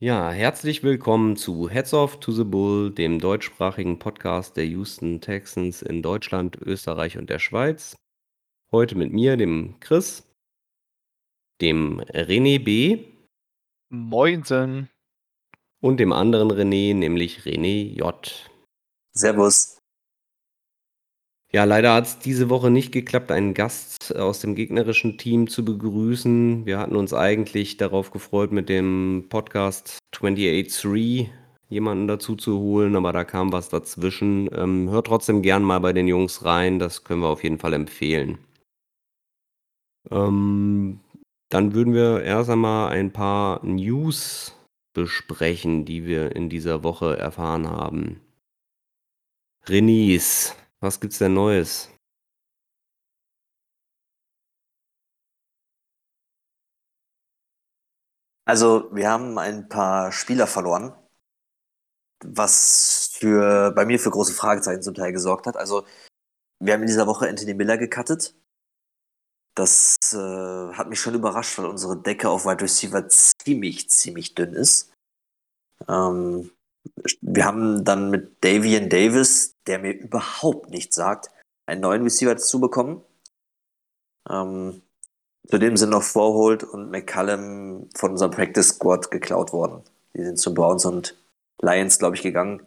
Ja, herzlich willkommen zu Heads Off to the Bull, dem deutschsprachigen Podcast der Houston Texans in Deutschland, Österreich und der Schweiz. Heute mit mir, dem Chris, dem René B. Moinsen. Und dem anderen René, nämlich René J. Servus. Ja, leider hat es diese Woche nicht geklappt, einen Gast aus dem gegnerischen Team zu begrüßen. Wir hatten uns eigentlich darauf gefreut, mit dem Podcast 28.3 jemanden dazu zu holen, aber da kam was dazwischen. Ähm, hört trotzdem gern mal bei den Jungs rein, das können wir auf jeden Fall empfehlen. Ähm, dann würden wir erst einmal ein paar News besprechen, die wir in dieser Woche erfahren haben. Renis, was gibt's denn Neues? Also, wir haben ein paar Spieler verloren, was für, bei mir für große Fragezeichen zum Teil gesorgt hat. Also, wir haben in dieser Woche Anthony Miller gecuttet. Das äh, hat mich schon überrascht, weil unsere Decke auf Wide Receiver ziemlich, ziemlich dünn ist. Ähm, wir haben dann mit Davian Davis, der mir überhaupt nichts sagt, einen neuen Receiver dazu bekommen. Ähm, zudem sind noch Vorhold und McCallum von unserem Practice Squad geklaut worden. Die sind zu Browns und Lions, glaube ich, gegangen.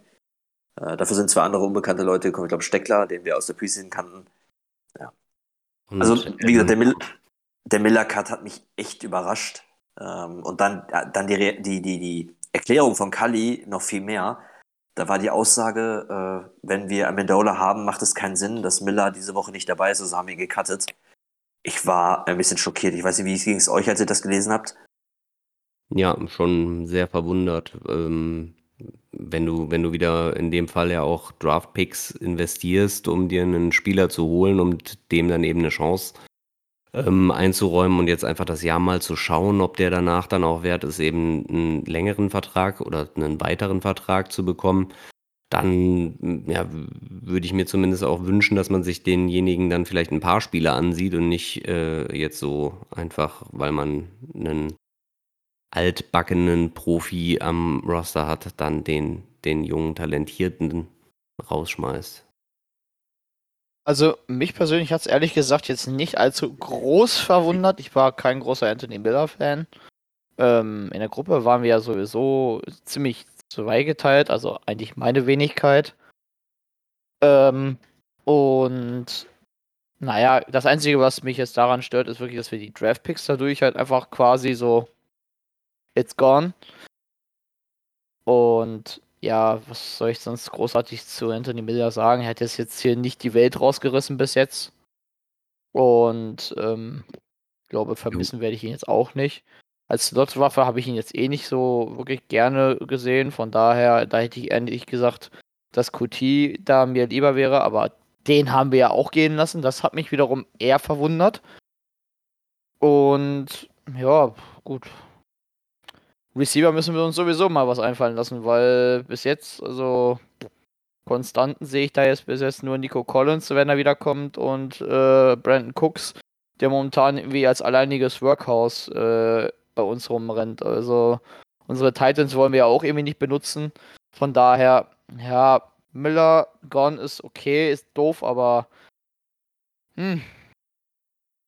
Äh, dafür sind zwei andere unbekannte Leute gekommen. Ich glaube, Steckler, den wir aus der Preseason kannten. Ja. Also, wie gesagt, der, Mil der Miller-Cut hat mich echt überrascht. Ähm, und dann, dann die, die, die, die Erklärung von Kali noch viel mehr. Da war die Aussage, äh, wenn wir Amendola haben, macht es keinen Sinn, dass Miller diese Woche nicht dabei ist, also haben wir ihn gecuttet. Ich war ein bisschen schockiert. Ich weiß nicht, wie ging es euch, als ihr das gelesen habt? Ja, schon sehr verwundert. Ähm, wenn du, wenn du wieder in dem Fall ja auch Draft-Picks investierst, um dir einen Spieler zu holen und dem dann eben eine Chance ähm, einzuräumen und jetzt einfach das Jahr mal zu schauen, ob der danach dann auch wert ist, eben einen längeren Vertrag oder einen weiteren Vertrag zu bekommen, dann ja, würde ich mir zumindest auch wünschen, dass man sich denjenigen dann vielleicht ein paar Spiele ansieht und nicht äh, jetzt so einfach, weil man einen altbackenen Profi am Roster hat, dann den, den jungen Talentierten rausschmeißt. Also mich persönlich hat es ehrlich gesagt jetzt nicht allzu groß verwundert. Ich war kein großer Anthony Miller-Fan. Ähm, in der Gruppe waren wir ja sowieso ziemlich zweigeteilt, also eigentlich meine Wenigkeit. Ähm, und naja, das Einzige, was mich jetzt daran stört, ist wirklich, dass wir die Draft-Picks dadurch halt einfach quasi so it's gone. Und ja, was soll ich sonst großartig zu Anthony Miller sagen? Er hat jetzt, jetzt hier nicht die Welt rausgerissen bis jetzt. Und ähm, glaube, vermissen werde ich ihn jetzt auch nicht. Als Slotwaffe habe ich ihn jetzt eh nicht so wirklich gerne gesehen. Von daher, da hätte ich ehrlich gesagt, dass QT da mir lieber wäre, aber den haben wir ja auch gehen lassen. Das hat mich wiederum eher verwundert. Und ja, gut. Receiver müssen wir uns sowieso mal was einfallen lassen, weil bis jetzt, also Konstanten sehe ich da jetzt bis jetzt nur Nico Collins, wenn er wiederkommt, und äh, Brandon Cooks, der momentan irgendwie als alleiniges Workhouse äh, bei uns rumrennt. Also unsere Titans wollen wir ja auch irgendwie nicht benutzen. Von daher, ja, Miller gone ist okay, ist doof, aber hm,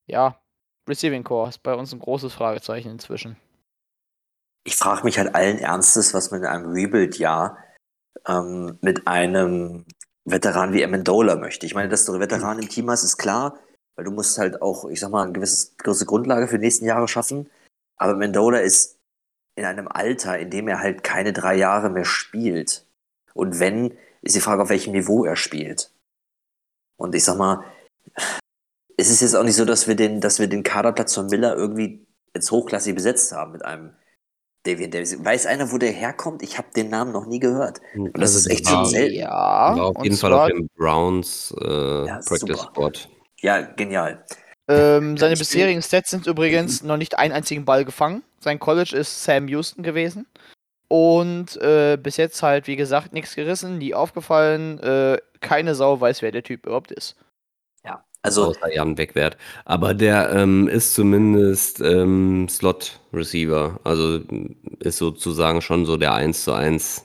ja, Receiving Core ist bei uns ein großes Fragezeichen inzwischen. Ich frage mich halt allen Ernstes, was man in einem Rebuild-Jahr ähm, mit einem Veteran wie Amendola möchte. Ich meine, dass du einen Veteran im Team hast, ist klar, weil du musst halt auch, ich sag mal, eine gewisse, gewisse Grundlage für die nächsten Jahre schaffen. Aber Mendola ist in einem Alter, in dem er halt keine drei Jahre mehr spielt. Und wenn, ist die Frage, auf welchem Niveau er spielt. Und ich sag mal, es ist jetzt auch nicht so, dass wir den, dass wir den Kaderplatz von Miller irgendwie ins Hochklassig besetzt haben mit einem Davian Davis. Weiß einer, wo der herkommt? Ich habe den Namen noch nie gehört. Und das Also ist echt schon selten. Ja, War auf jeden Fall auf dem Browns äh, Ja, Practice super. Squad. Ja, genial. ähm, seine bisherigen Stats sind übrigens noch nicht einen einzigen Ball gefangen. Sein College ist Sam Houston gewesen. Und äh, bis jetzt halt, wie gesagt, nichts gerissen, nie aufgefallen. Äh, keine Sau weiß, wer der Typ überhaupt ist. Also, außer Jan Wegwert. Aber der ähm, ist zumindest ähm, Slot-Receiver. Also m, ist sozusagen schon so der 1 zu 1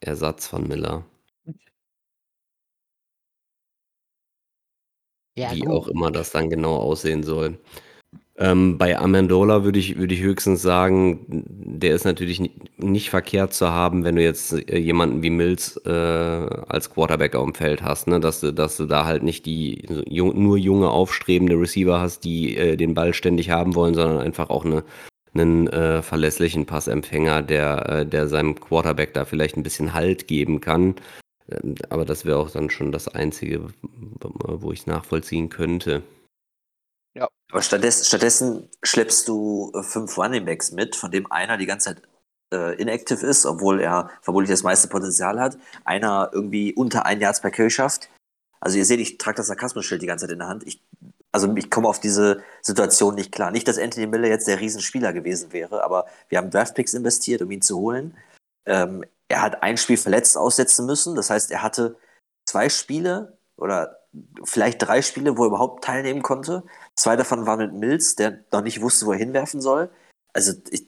Ersatz von Miller. Ja, wie auch immer das dann genau aussehen soll. Ähm, bei Amendola würde ich, würde ich höchstens sagen, der ist natürlich ni- nicht verkehrt zu haben, wenn du jetzt äh, jemanden wie Mills äh, als Quarterback auf dem Feld hast, ne? dass, du, dass du da halt nicht die nur junge, aufstrebende Receiver hast, die äh, den Ball ständig haben wollen, sondern einfach auch eine, einen äh, verlässlichen Passempfänger, der, äh, der seinem Quarterback da vielleicht ein bisschen Halt geben kann. Ähm, Aber das wäre auch dann schon das Einzige, wo ich nachvollziehen könnte. Aber stattdessen, stattdessen schleppst du äh, fünf Running Backs mit, von dem einer die ganze Zeit äh, inactive ist, obwohl er vermutlich das meiste Potenzial hat. Einer irgendwie unter ein Yards per Carry schafft. Also ihr seht, ich trage das Sarkasmusschild die ganze Zeit in der Hand. Ich, also ich komme auf diese Situation nicht klar. Nicht, dass Anthony Miller jetzt der Riesenspieler gewesen wäre, aber wir haben Draftpicks investiert, um ihn zu holen. Ähm, er hat ein Spiel verletzt aussetzen müssen. Das heißt, er hatte zwei Spiele oder vielleicht drei Spiele, wo er überhaupt teilnehmen konnte. Zwei davon waren mit Mills, der noch nicht wusste, wo er hinwerfen soll. Also ich,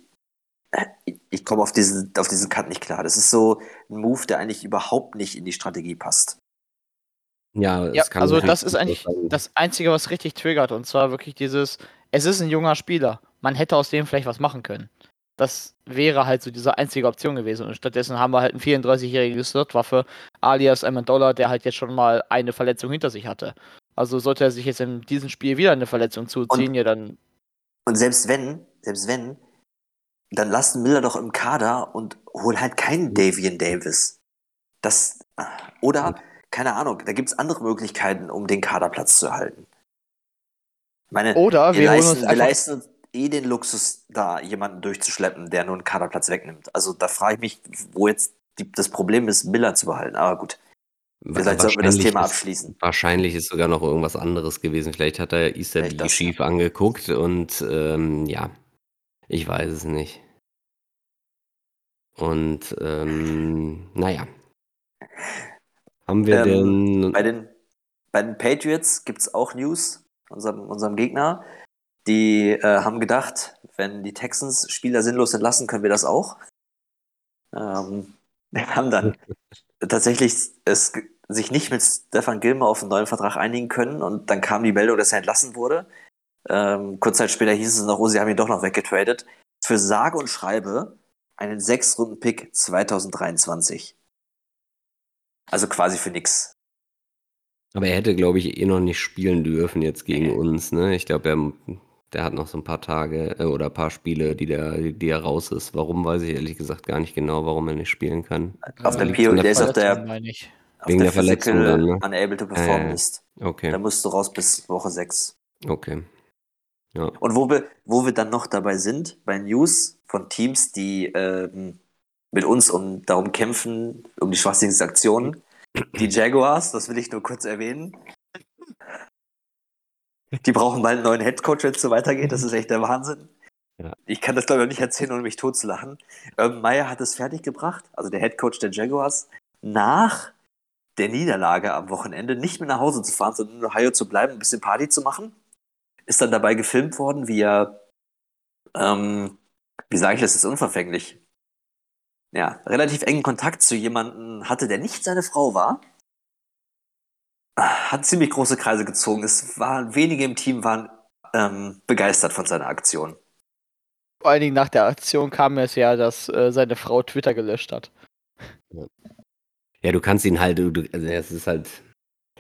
ich, ich komme auf diesen, auf diesen Cut nicht klar. Das ist so ein Move, der eigentlich überhaupt nicht in die Strategie passt. Ja, es Ja, kann also das ist eigentlich sein. das Einzige, was richtig triggert. Und zwar wirklich dieses, es ist ein junger Spieler. Man hätte aus dem vielleicht was machen können. Das wäre halt so diese einzige Option gewesen. Und stattdessen haben wir halt einen 34-jährigen Slotwaffe, alias Amendola, der halt jetzt schon mal eine Verletzung hinter sich hatte. Also sollte er sich jetzt in diesem Spiel wieder eine Verletzung zuziehen, Und- ja dann. Und selbst wenn, selbst wenn, dann lass Miller doch im Kader und hol halt keinen Davian Davis. Das, oder, keine Ahnung, da gibt's andere Möglichkeiten, um den Kaderplatz zu erhalten. Ich meine, Oder wir, wir holen leisten, uns wir leisten uns eh den Luxus, da jemanden durchzuschleppen, der nur einen Kaderplatz wegnimmt. Also da frage ich mich, wo jetzt die, das Problem ist, Miller zu behalten. Aber gut, vielleicht sollten wir das Wahrscheinlich Thema ist- abschließen. Wahrscheinlich ist sogar noch irgendwas anderes gewesen. Vielleicht hat er Easter Vielleicht Bee das, schief angeguckt und ähm, ja, ich weiß es nicht. Und ähm, naja. Haben wir Ähm, denn. Bei den, bei den Patriots gibt's auch News, unserem, unserem Gegner. Die äh, haben gedacht, wenn die Texans Spieler sinnlos entlassen, können wir das auch. Ähm, wir haben dann tatsächlich es sich nicht mit Stefan Gilmer auf einen neuen Vertrag einigen können und dann kam die Meldung, dass er entlassen wurde. Ähm, kurz Zeit später hieß es noch, oh, sie haben ihn doch noch weggetradet. Für sage und schreibe einen Sechs-Runden-Pick 2023. Also quasi für nix. Aber er hätte, glaube ich, eh noch nicht spielen dürfen jetzt gegen uns. Ne? Ich glaube, er, der hat noch so ein paar Tage äh, oder ein paar Spiele, die, der, die er raus ist. Warum, weiß ich ehrlich gesagt gar nicht genau, warum er nicht spielen kann. Auf der äh, PO, von der ist auf der, Wegen der der Verletzung dann, ne? Unable to Perform Ja, ja. List. Okay, Da musst du raus bis Woche 6. okay. Ja. Und wo wir, wo wir dann noch dabei sind, bei News von Teams, die ähm, mit uns um, darum kämpfen, um die schwachsinnigsten Aktionen. Die Jaguars, das will ich nur kurz erwähnen. Die brauchen bald einen neuen Headcoach, wenn es so weitergeht. Das ist echt der Wahnsinn. Ja. Ich kann das, glaube ich, nicht erzählen, ohne mich totzulachen. Urban Meyer hat es fertiggebracht, also der Headcoach der Jaguars, nach der Niederlage am Wochenende nicht mehr nach Hause zu fahren, sondern in Ohio zu bleiben, ein bisschen Party zu machen. Ist dann dabei gefilmt worden, wie er, ähm, wie sage ich das, ist unverfänglich. Ja, relativ engen Kontakt zu jemandem hatte, der nicht seine Frau war. Hat ziemlich große Kreise gezogen. Es waren wenige im Team waren ähm, begeistert von seiner Aktion. Vor allen Dingen nach der Aktion kam es ja, dass äh, seine Frau Twitter gelöscht hat. Ja, du kannst ihn halt, du, also es ist halt,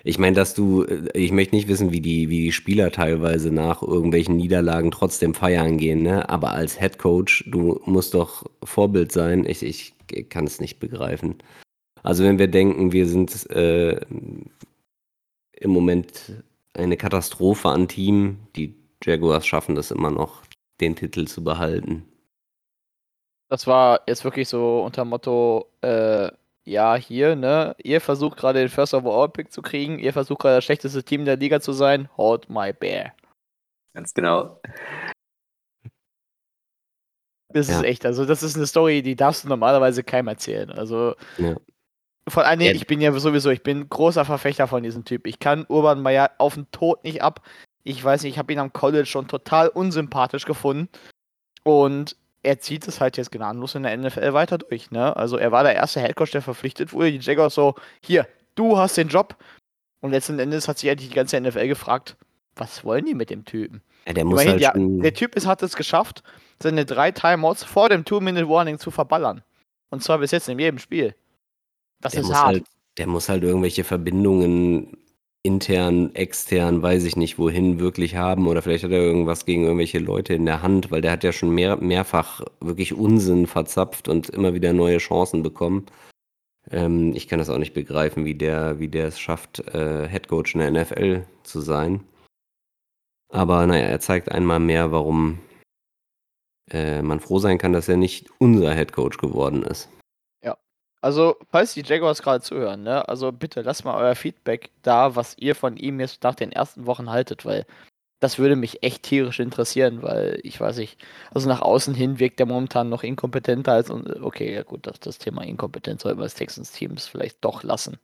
ich meine, dass du, äh, ich möchte nicht wissen, wie die, wie die Spieler teilweise nach irgendwelchen Niederlagen trotzdem feiern gehen, ne? Aber als Head Coach, du musst doch Vorbild sein. Ich, ich kann es nicht begreifen. Also wenn wir denken, wir sind äh, im Moment eine Katastrophe an Team, die Jaguars schaffen das immer noch, den Titel zu behalten. Das war jetzt wirklich so unter Motto, äh, ja, hier, ne, ihr versucht gerade den First Overall Pick zu kriegen, ihr versucht gerade das schlechteste Team der Liga zu sein, hold my bear. Ganz genau. Das Ja. ist echt, also das ist eine Story, die darfst du normalerweise keinem erzählen. Also Ja. Vor allen Dingen, Ja. ich bin ja sowieso, ich bin großer Verfechter von diesem Typ. Ich kann Urban Meyer auf den Tod nicht ab. Ich weiß nicht, ich habe ihn am College schon total unsympathisch gefunden. Und er zieht es halt jetzt gnadenlos in der NFL weiter durch. Ne? Also er war der erste Headcoach, der verpflichtet wurde. Die Jaguars so, hier, du hast den Job. Und letzten Endes hat sich eigentlich die ganze NFL gefragt, was wollen die mit dem Typen? Ja, der Immerhin, halt ja, der Typ ist, hat es geschafft, seine drei Timeouts vor dem Two-Minute-Warning zu verballern. Und zwar bis jetzt in jedem Spiel. Das der ist muss hart. halt, der muss halt irgendwelche Verbindungen intern, extern, weiß ich nicht wohin wirklich haben oder vielleicht hat er irgendwas gegen irgendwelche Leute in der Hand, weil der hat ja schon mehr, mehrfach wirklich Unsinn verzapft und immer wieder neue Chancen bekommen. Ähm, ich kann das auch nicht begreifen, wie der, wie der es schafft, äh, Headcoach in der NFL zu sein. Aber naja, er zeigt einmal mehr, warum äh, man froh sein kann, dass er nicht unser Headcoach geworden ist. Also, falls die Jaguars gerade zuhören, ne, also bitte lasst mal euer Feedback da, was ihr von ihm jetzt nach den ersten Wochen haltet, weil das würde mich echt tierisch interessieren, weil ich weiß nicht, also nach außen hin wirkt er momentan noch inkompetenter als, und okay, ja gut, das, das Thema Inkompetenz sollten wir als Texans-Teams vielleicht doch lassen.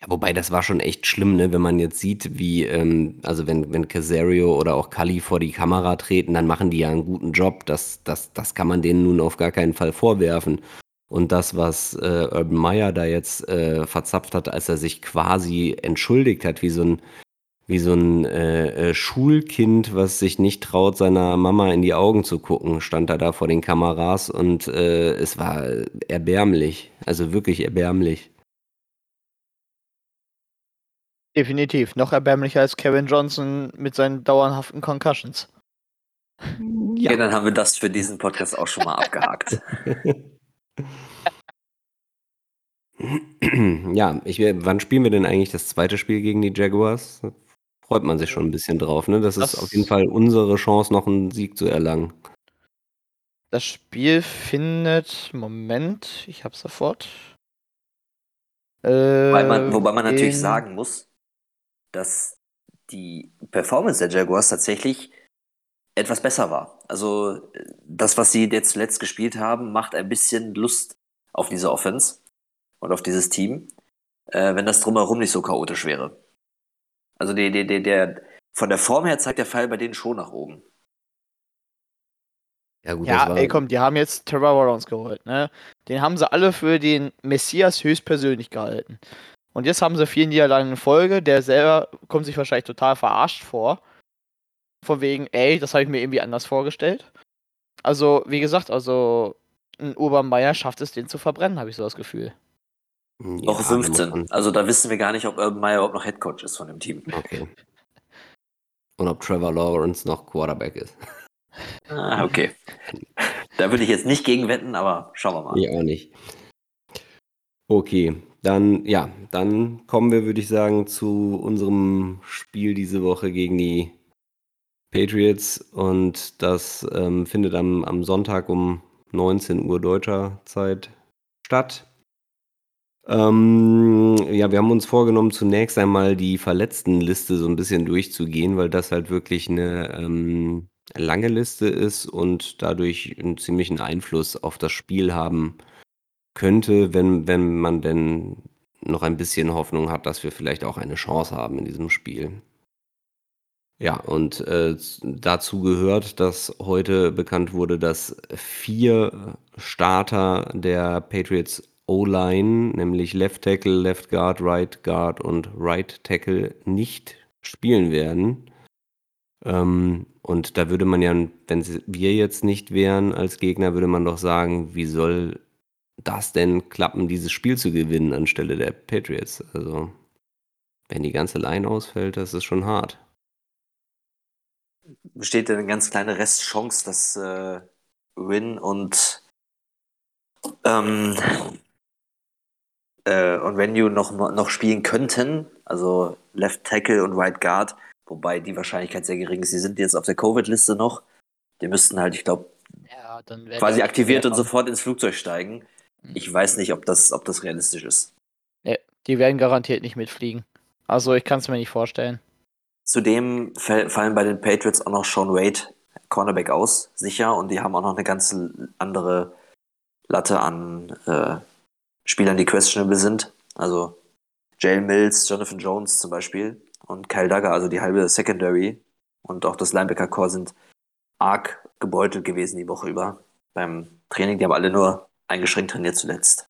Ja, wobei das war schon echt schlimm, ne? wenn man jetzt sieht, wie, ähm, also wenn, wenn Casario oder auch Cully vor die Kamera treten, dann machen die ja einen guten Job. Das, das, das kann man denen nun auf gar keinen Fall vorwerfen. Und das, was äh, Urban Meyer da jetzt äh, verzapft hat, als er sich quasi entschuldigt hat, wie so ein, wie so ein äh, äh, Schulkind, was sich nicht traut, seiner Mama in die Augen zu gucken, stand er da vor den Kameras und äh, es war erbärmlich. Also wirklich erbärmlich. Definitiv. Noch erbärmlicher als Kevin Johnson mit seinen dauerhaften Concussions. Ja. dann haben wir das für diesen Podcast auch schon mal abgehakt. Ja, ich, will- wann spielen wir denn eigentlich das zweite Spiel gegen die Jaguars? Da freut man sich schon ein bisschen drauf, ne? Das, Das- ist auf jeden Fall unsere Chance, noch einen Sieg zu erlangen. Das Spiel findet, Moment, ich hab's sofort. Äh, Wobei man, wobei man natürlich in- sagen muss, dass die Performance der Jaguars tatsächlich etwas besser war. Also das, was sie jetzt zuletzt gespielt haben, macht ein bisschen Lust auf diese Offense und auf dieses Team, äh, wenn das drumherum nicht so chaotisch wäre. Also der, der, der, der, von der Form her zeigt der Fall bei denen schon nach oben. Ja, gut, Ja, das war, ey, komm, die haben jetzt Trevor Lawrence geholt, ne? Den haben sie alle für den Messias höchstpersönlich gehalten. Und jetzt haben sie vier Niederlagen in Folge. Der selber kommt sich wahrscheinlich total verarscht vor. Von wegen, ey, das habe ich mir irgendwie anders vorgestellt. Also, wie gesagt, also ein Urban Meyer schafft es, den zu verbrennen, habe ich so das Gefühl. ja, Woche da muss 15. man- Also da wissen wir gar nicht, ob Urban Meyer überhaupt noch Headcoach ist von dem Team. Okay. Und ob Trevor Lawrence noch Quarterback ist. Ah, okay. Da würde ich jetzt nicht gegen wetten, aber schauen wir mal. Ich auch nicht. Okay, dann, ja, dann kommen wir, würde ich sagen, zu unserem Spiel diese Woche gegen die Patriots. Und das ähm, findet am, am Sonntag um 19 Uhr deutscher Zeit statt. Ähm, ja, wir haben uns vorgenommen, zunächst einmal die Verletztenliste so ein bisschen durchzugehen, weil das halt wirklich eine ähm, lange Liste ist und dadurch einen ziemlichen Einfluss auf das Spiel haben könnte, wenn, wenn man denn noch ein bisschen Hoffnung hat, dass wir vielleicht auch eine Chance haben in diesem Spiel. Ja, und äh, dazu gehört, dass heute bekannt wurde, dass vier Starter der Patriots O-Line, nämlich Left Tackle, Left Guard, Right Guard und Right Tackle, nicht spielen werden. Ähm, und da würde man ja, wenn wir jetzt nicht wären als Gegner, würde man doch sagen, wie soll das denn klappen, dieses Spiel zu gewinnen anstelle der Patriots? Also, wenn die ganze Line ausfällt, das ist schon hart. Besteht eine ganz kleine Restchance, dass äh, Win und ähm, äh, und Venue noch, noch spielen könnten, also Left Tackle und Right Guard, wobei die Wahrscheinlichkeit sehr gering ist. Sie sind jetzt auf der Covid-Liste noch. Die müssten halt, ich glaube, Ja, quasi aktiviert und so. sofort ins Flugzeug steigen. Ich weiß nicht, ob das, ob das realistisch ist. Die werden garantiert nicht mitfliegen. Also ich kann es mir nicht vorstellen. Zudem fallen bei den Patriots auch noch Sean Wade, Cornerback aus, sicher. Und die haben auch noch eine ganze andere Latte an äh, Spielern, die questionable sind. Also Jalen Mills, Jonathan Jones zum Beispiel und Kyle Duggar, also die halbe Secondary und auch das Linebacker-Core sind arg gebeutelt gewesen die Woche über beim Training. Die haben alle nur eingeschränkt trainiert zuletzt.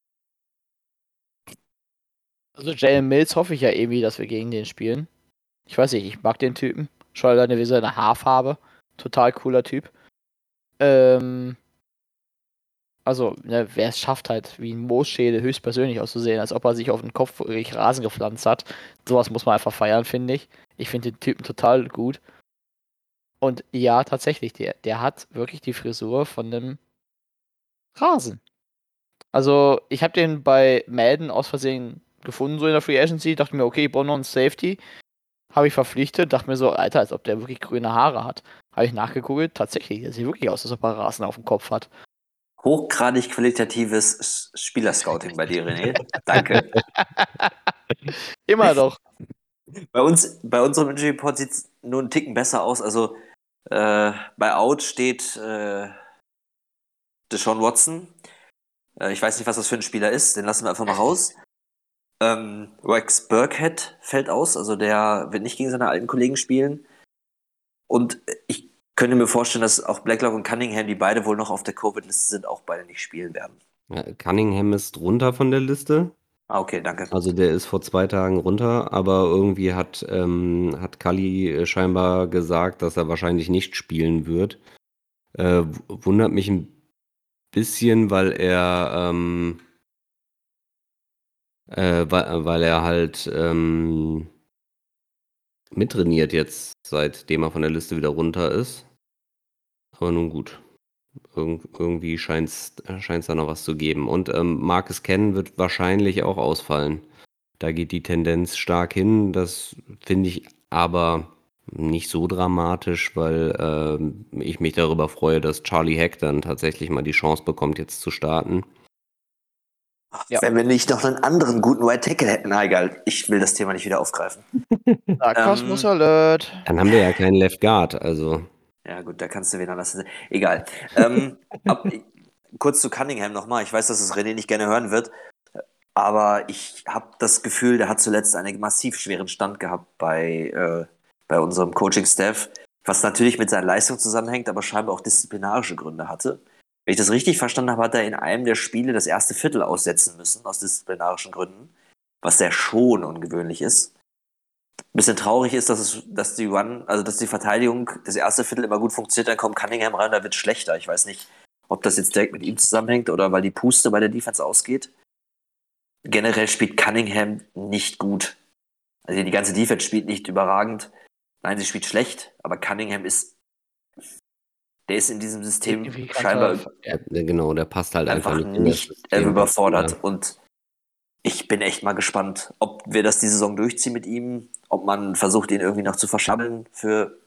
Also Jalen Mills hoffe ich ja irgendwie, dass wir gegen den spielen. Ich weiß nicht, ich mag den Typen. Schon alleine wie seine Haarfarbe. Total cooler Typ. Ähm, also, ne, wer es schafft halt, wie ein Moosschädel höchstpersönlich auszusehen, als ob er sich auf den Kopf wirklich Rasen gepflanzt hat. Sowas muss man einfach feiern, finde ich. Ich finde den Typen total gut. Und ja, tatsächlich, der, der hat wirklich die Frisur von einem Rasen. Also, ich habe den bei Madden aus Versehen gefunden, so in der Free Agency. Dachte mir, okay, und Safety. Habe ich verpflichtet. Dachte mir so, Alter, als ob der wirklich grüne Haare hat. Habe ich nachgegoogelt. Tatsächlich, der sieht wirklich aus, als ob er Rasen auf dem Kopf hat. Hochgradig qualitatives Spielerscouting bei dir, René. Danke. Immer doch. Bei uns, bei unserem Injury Report sieht es nur einen Ticken besser aus. Also äh, bei Out steht äh, Deshaun Watson. Äh, ich weiß nicht, was das für ein Spieler ist. Den lassen wir einfach mal raus. Ähm, Rex Burkhead fällt aus. Also der wird nicht gegen seine alten Kollegen spielen. Und ich könnte mir vorstellen, dass auch Blacklock und Cunningham, die beide wohl noch auf der Covid-Liste sind, auch beide nicht spielen werden. Ja, Cunningham ist runter von der Liste. Ah, okay, danke. Also der ist vor zwei Tagen runter, aber irgendwie hat, ähm, hat Kalli äh, scheinbar gesagt, dass er wahrscheinlich nicht spielen wird. Äh, wundert mich ein bisschen, weil er, ähm, äh, weil, weil er halt ähm, mittrainiert jetzt, seitdem er von der Liste wieder runter ist. Aber nun gut. Irg irgendwie scheint es da noch was zu geben. Und ähm, Marcus Cannon wird wahrscheinlich auch ausfallen. Da geht die Tendenz stark hin. Das finde ich aber nicht so dramatisch, weil ähm, ich mich darüber freue, dass Charlie Heck dann tatsächlich mal die Chance bekommt, jetzt zu starten. Ja. Wenn wir nicht noch einen anderen guten White Tackle hätten, na egal, ich will das Thema nicht wieder aufgreifen. Sarkasmus Alert. Dann haben wir ja keinen Left Guard, also Ja, gut, da kannst du wen anders. Egal. ähm, ab, kurz zu Cunningham nochmal. Ich weiß, dass es René nicht gerne hören wird, aber ich habe das Gefühl, der hat zuletzt einen massiv schweren Stand gehabt bei, äh, bei unserem Coaching-Staff, was natürlich mit seiner Leistung zusammenhängt, aber scheinbar auch disziplinarische Gründe hatte. Wenn ich das richtig verstanden habe, hat er in einem der Spiele das erste Viertel aussetzen müssen, aus disziplinarischen Gründen, was sehr schon ungewöhnlich ist. Ein bisschen traurig ist, dass, es, dass die Run, also dass die Verteidigung das erste Viertel immer gut funktioniert, dann kommt Cunningham rein, da wird schlechter. Ich weiß nicht, ob das jetzt direkt mit ihm zusammenhängt oder weil die Puste bei der Defense ausgeht. Generell spielt Cunningham nicht gut. Also die ganze Defense spielt nicht überragend. Nein, sie spielt schlecht, aber Cunningham ist, der ist in diesem System scheinbar einfach- ja, genau, der passt halt einfach, einfach nicht nicht System. überfordert. Ja. Und ich bin echt mal gespannt, ob wir das die Saison durchziehen mit ihm, ob man versucht, ihn irgendwie noch zu verschabbeln für,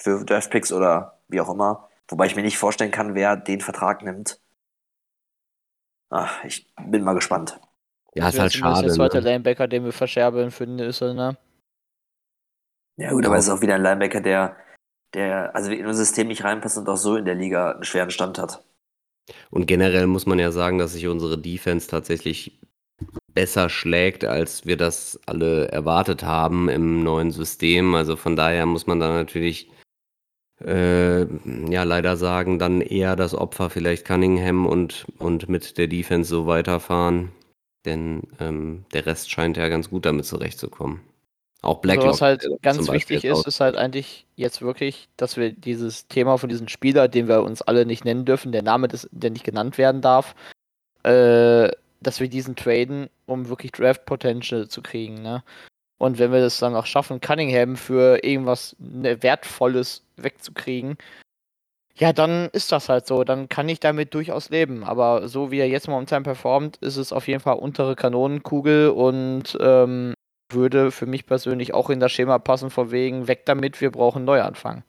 für Draftpicks oder wie auch immer. Wobei ich mir nicht vorstellen kann, wer den Vertrag nimmt. Ach, ich bin mal gespannt. Ja, Das ist halt schade. Der zweite Ne? Linebacker, den wir verscherbeln für Nüsse, ne? Ja, gut, aber es ist auch wieder ein Linebacker, der, der also in unser System nicht reinpasst und auch so in der Liga einen schweren Stand hat. Und generell muss man ja sagen, dass sich unsere Defense tatsächlich besser schlägt, als wir das alle erwartet haben im neuen System. Also von daher muss man da natürlich äh, ja leider sagen, dann eher das Opfer vielleicht Cunningham und, und mit der Defense so weiterfahren. Denn ähm, der Rest scheint ja ganz gut damit zurechtzukommen. Auch Also Blacklock. was halt ganz wichtig ist, ist halt eigentlich jetzt wirklich, dass wir dieses Thema von diesem Spieler, den wir uns alle nicht nennen dürfen, der Name, des, der nicht genannt werden darf, äh, dass wir diesen traden, um wirklich Draft Potential zu kriegen. Ne? Und wenn wir das dann auch schaffen, Cunningham für irgendwas ne, Wertvolles wegzukriegen, ja, dann ist das halt so. Dann kann ich damit durchaus leben. Aber so wie er jetzt momentan performt, ist es auf jeden Fall untere Kanonenkugel und ähm, würde für mich persönlich auch in das Schema passen, von wegen weg damit, wir brauchen Neuanfang.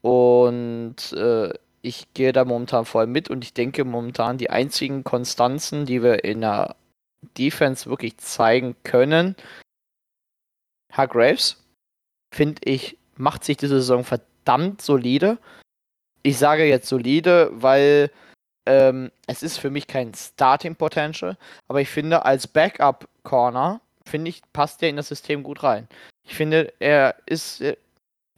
Und äh, ich gehe da momentan voll mit und ich denke momentan die einzigen Konstanzen, die wir in der Defense wirklich zeigen können, Hargraves, finde ich, macht sich diese Saison verdammt solide. Ich sage jetzt solide, weil ähm, es ist für mich kein Starting Potential, aber ich finde als Backup Corner finde ich passt er in das System gut rein. Ich finde er ist äh,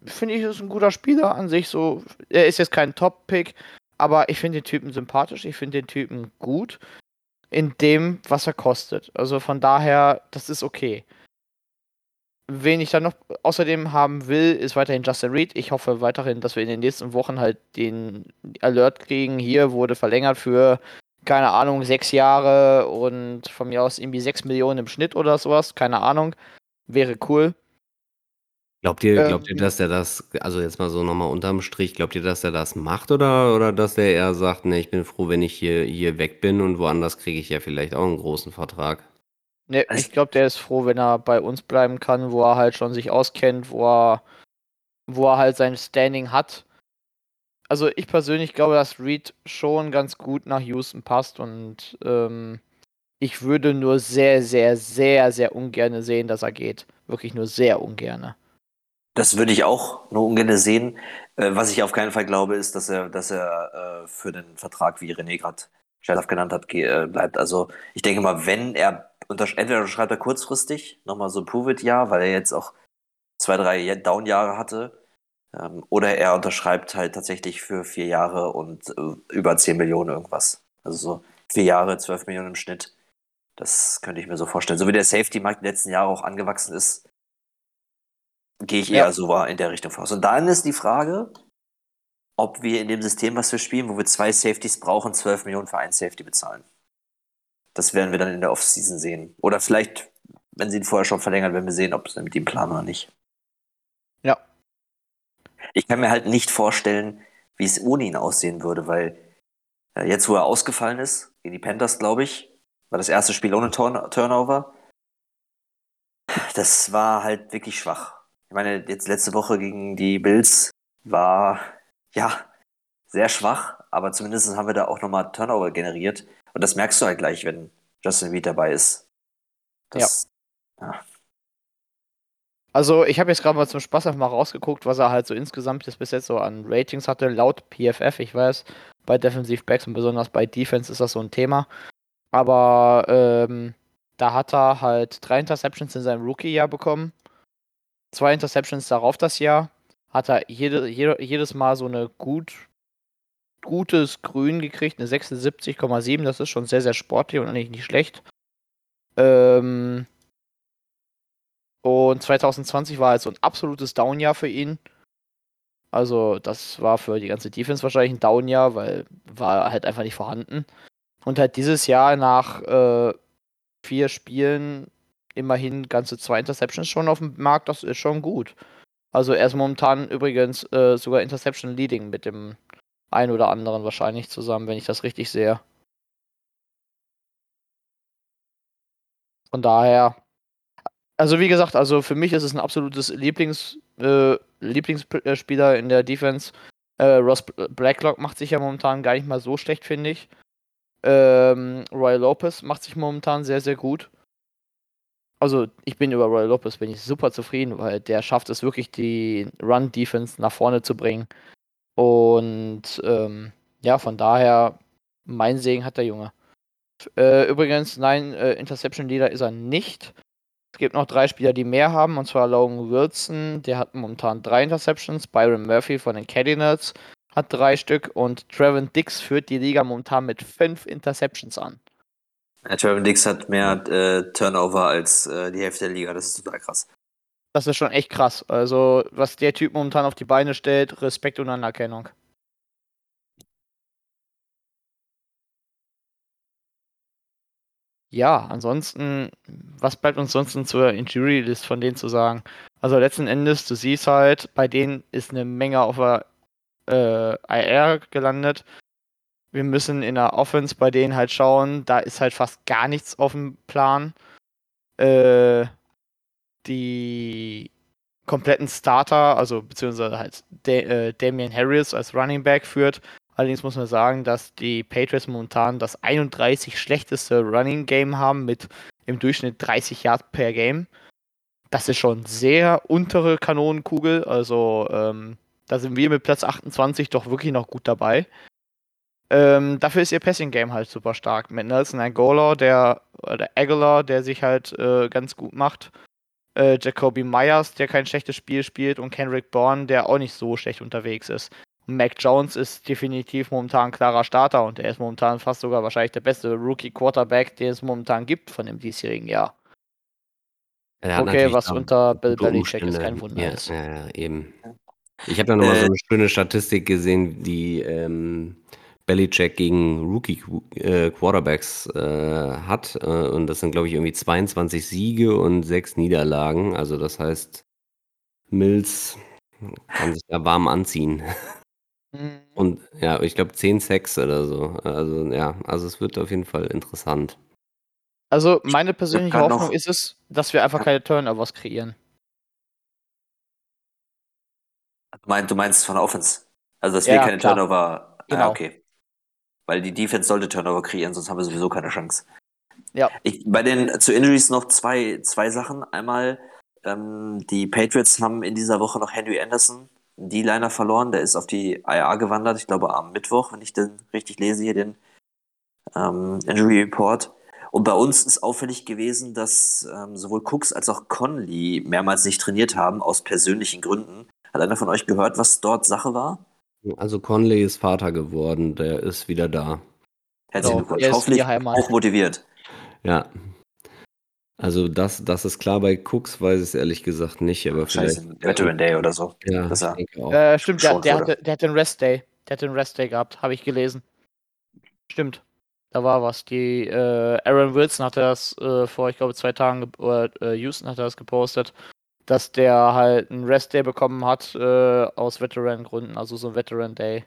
finde ich ist ein guter Spieler an sich so. Er ist jetzt kein Top Pick, aber ich finde den Typen sympathisch. Ich finde den Typen gut in dem, was er kostet. Also von daher, das ist okay. Wen ich dann noch außerdem haben will, ist weiterhin Justin Reed. Ich hoffe weiterhin, dass wir in den nächsten Wochen halt den Alert kriegen. Hier wurde verlängert für, keine Ahnung, sechs Jahre und von mir aus irgendwie sechs Millionen im Schnitt oder sowas. Keine Ahnung. Wäre cool. Glaubt ihr, glaubt ihr, ähm, dass der das, also jetzt mal so nochmal unterm Strich, glaubt ihr, dass er das macht oder, oder dass der eher sagt, ne, ich bin froh, wenn ich hier, hier weg bin und woanders kriege ich ja vielleicht auch einen großen Vertrag? Ne, ich glaube, der ist froh, wenn er bei uns bleiben kann, wo er halt schon sich auskennt, wo er, wo er halt sein Standing hat. Also ich persönlich glaube, dass Reed schon ganz gut nach Houston passt und ähm, ich würde nur sehr, sehr, sehr, sehr ungern sehen, dass er geht. Wirklich nur sehr ungern. Das würde ich auch nur ungern sehen. Äh, was ich auf keinen Fall glaube, ist, dass er, dass er äh, für den Vertrag, wie René gerade Schellhaft genannt hat, äh, bleibt. Also ich denke mal, wenn er entweder unterschreibt er kurzfristig nochmal so ein Prove-It-Jahr, weil er jetzt auch zwei, drei Down-Jahre hatte. Ähm, oder er unterschreibt halt tatsächlich für vier Jahre und äh, über 10 Millionen irgendwas. Also so vier Jahre, 12 Millionen im Schnitt. Das könnte ich mir so vorstellen. So wie der Safety-Markt die letzten Jahre auch angewachsen ist, gehe ich eher ja. so in der Richtung voraus. Und dann ist die Frage, ob wir in dem System, was wir spielen, wo wir zwei Safeties brauchen, 12 Millionen für einen Safety bezahlen. Das werden wir dann in der Offseason sehen. Oder vielleicht, wenn sie ihn vorher schon verlängern, werden wir sehen, ob sie mit ihm planen oder nicht. Ja. Ich kann mir halt nicht vorstellen, wie es ohne ihn aussehen würde, weil äh, jetzt, wo er ausgefallen ist, gegen die Panthers, glaube ich, war das erste Spiel ohne Turn Turnover. Das war halt wirklich schwach. Ich meine, jetzt letzte Woche gegen die Bills war, ja, sehr schwach, aber zumindest haben wir da auch nochmal Turnover generiert. Und das merkst du halt gleich, wenn Justin Reed dabei ist. Das, ja. ja. Also ich habe jetzt gerade mal zum Spaß einfach mal rausgeguckt, was er halt so insgesamt jetzt bis jetzt so an Ratings hatte, laut PFF. Ich weiß, bei Defensive Backs und besonders bei Defense ist das so ein Thema. Aber ähm, da hat er halt drei Interceptions in seinem Rookie-Jahr bekommen. Zwei Interceptions darauf das Jahr. Hat er jede, jede, jedes Mal so eine gut gutes Grün gekriegt, eine 76,7. Das ist schon sehr, sehr sportlich und eigentlich nicht schlecht. Ähm und 2020 war halt so ein absolutes Downjahr für ihn. Also, das war für die ganze Defense wahrscheinlich ein Downjahr, weil war halt einfach nicht vorhanden. Und halt dieses Jahr nach äh, vier Spielen immerhin ganze zwei Interceptions schon auf dem Markt, das ist schon gut. Also er ist momentan übrigens äh, sogar Interception Leading mit dem ein oder anderen wahrscheinlich zusammen, wenn ich das richtig sehe. Von daher, also wie gesagt, also für mich ist es ein absolutes Lieblings, äh, Lieblingsspieler in der Defense. Äh, Ross Blacklock macht sich ja momentan gar nicht mal so schlecht, finde ich. Ähm, Roy Lopez macht sich momentan sehr, sehr gut. Also ich bin über Roy Lopez bin ich super zufrieden, weil der schafft es wirklich, die Run-Defense nach vorne zu bringen. Und ähm, ja, von daher, mein Segen hat der Junge. Äh, übrigens, nein, äh, Interception Leader ist er nicht. Es gibt noch drei Spieler, die mehr haben, und zwar Logan Wilson, der hat momentan drei Interceptions. Byron Murphy von den Cardinals hat drei Stück und Trevin Dix führt die Liga momentan mit fünf Interceptions an. Ja, Trevin Dix hat mehr äh, Turnover als äh, die Hälfte der Liga, das ist total krass. Das ist schon echt krass. Also, was der Typ momentan auf die Beine stellt, Respekt und Anerkennung. Ja, ansonsten, was bleibt uns sonst zur Injury List von denen zu sagen? Also letzten Endes, du siehst halt, bei denen ist eine Menge auf der äh, IR gelandet. Wir müssen in der Offense bei denen halt schauen, da ist halt fast gar nichts auf dem Plan. Äh, die kompletten Starter, also beziehungsweise halt da äh, Damian Harris als Running Back führt. Allerdings muss man sagen, dass die Patriots momentan das 31 schlechteste Running Game haben mit im Durchschnitt 30 Yards per Game. Das ist schon sehr untere Kanonenkugel. Also ähm, da sind wir mit Platz 28 doch wirklich noch gut dabei. Ähm, dafür ist ihr Passing Game halt super stark. Mit Nelson Angola, der, oder Aguilar, der sich halt äh, ganz gut macht äh, Jacoby Myers, der kein schlechtes Spiel spielt, und Kendrick Bourne, der auch nicht so schlecht unterwegs ist. Mac Jones ist definitiv momentan klarer Starter und er ist momentan fast sogar wahrscheinlich der beste Rookie-Quarterback, den es momentan gibt von dem diesjährigen Jahr. Okay, was unter Bill Belichick ist kein Wunder ja, ist. Ja, eben. Ich habe da nochmal Äh, so eine schöne Statistik gesehen, die ähm, Belichick gegen Rookie äh, Quarterbacks äh, hat. Äh, und das sind, glaube ich, irgendwie 22 Siege und 6 Niederlagen. Also das heißt, Mills kann sich da warm anziehen. Mhm. Und ja, ich glaube 10 Sacks oder so. Also ja, also es wird auf jeden Fall interessant. Also meine persönliche grad noch- Hoffnung ist es, dass wir einfach keine Turnovers kreieren. Du meinst, du meinst von der Offense. Also, dass wir Ja, keine klar. Turnover. Genau. Ah, okay. Weil die Defense sollte Turnover kreieren, sonst haben wir sowieso keine Chance. Ja. Ich, bei den zu Injuries noch zwei, zwei Sachen. Einmal, ähm, die Patriots haben in dieser Woche noch Henry Anderson, D-Liner verloren. Der ist auf die IR gewandert, ich glaube am Mittwoch, wenn ich den richtig lese hier, den ähm, Injury Report. Und bei uns ist auffällig gewesen, dass ähm, sowohl Cooks als auch Conley mehrmals nicht trainiert haben, aus persönlichen Gründen. Hat einer von euch gehört, was dort Sache war? Also Conley ist Vater geworden, der ist wieder da. Herzlichen Glückwunsch. er ist Hoffentlich hoch motiviert. Ja. Also das, das ist klar, bei Cooks weiß ich es ehrlich gesagt nicht, aber Scheiße, vielleicht. Veteran Day oder so. Ja, dass ich er- denke auch. Äh, stimmt, der, Schon, der, hatte, der hatte einen Rest Day. Der hatte einen Rest Day gehabt, habe ich gelesen. Stimmt. Da war was. Die äh, Aaron Wilson hatte das äh, vor, ich glaube, zwei Tagen, ge- oder äh, Houston hatte das gepostet, dass der halt einen Rest Day bekommen hat äh, aus Veteran-Gründen, also so ein Veteran Day.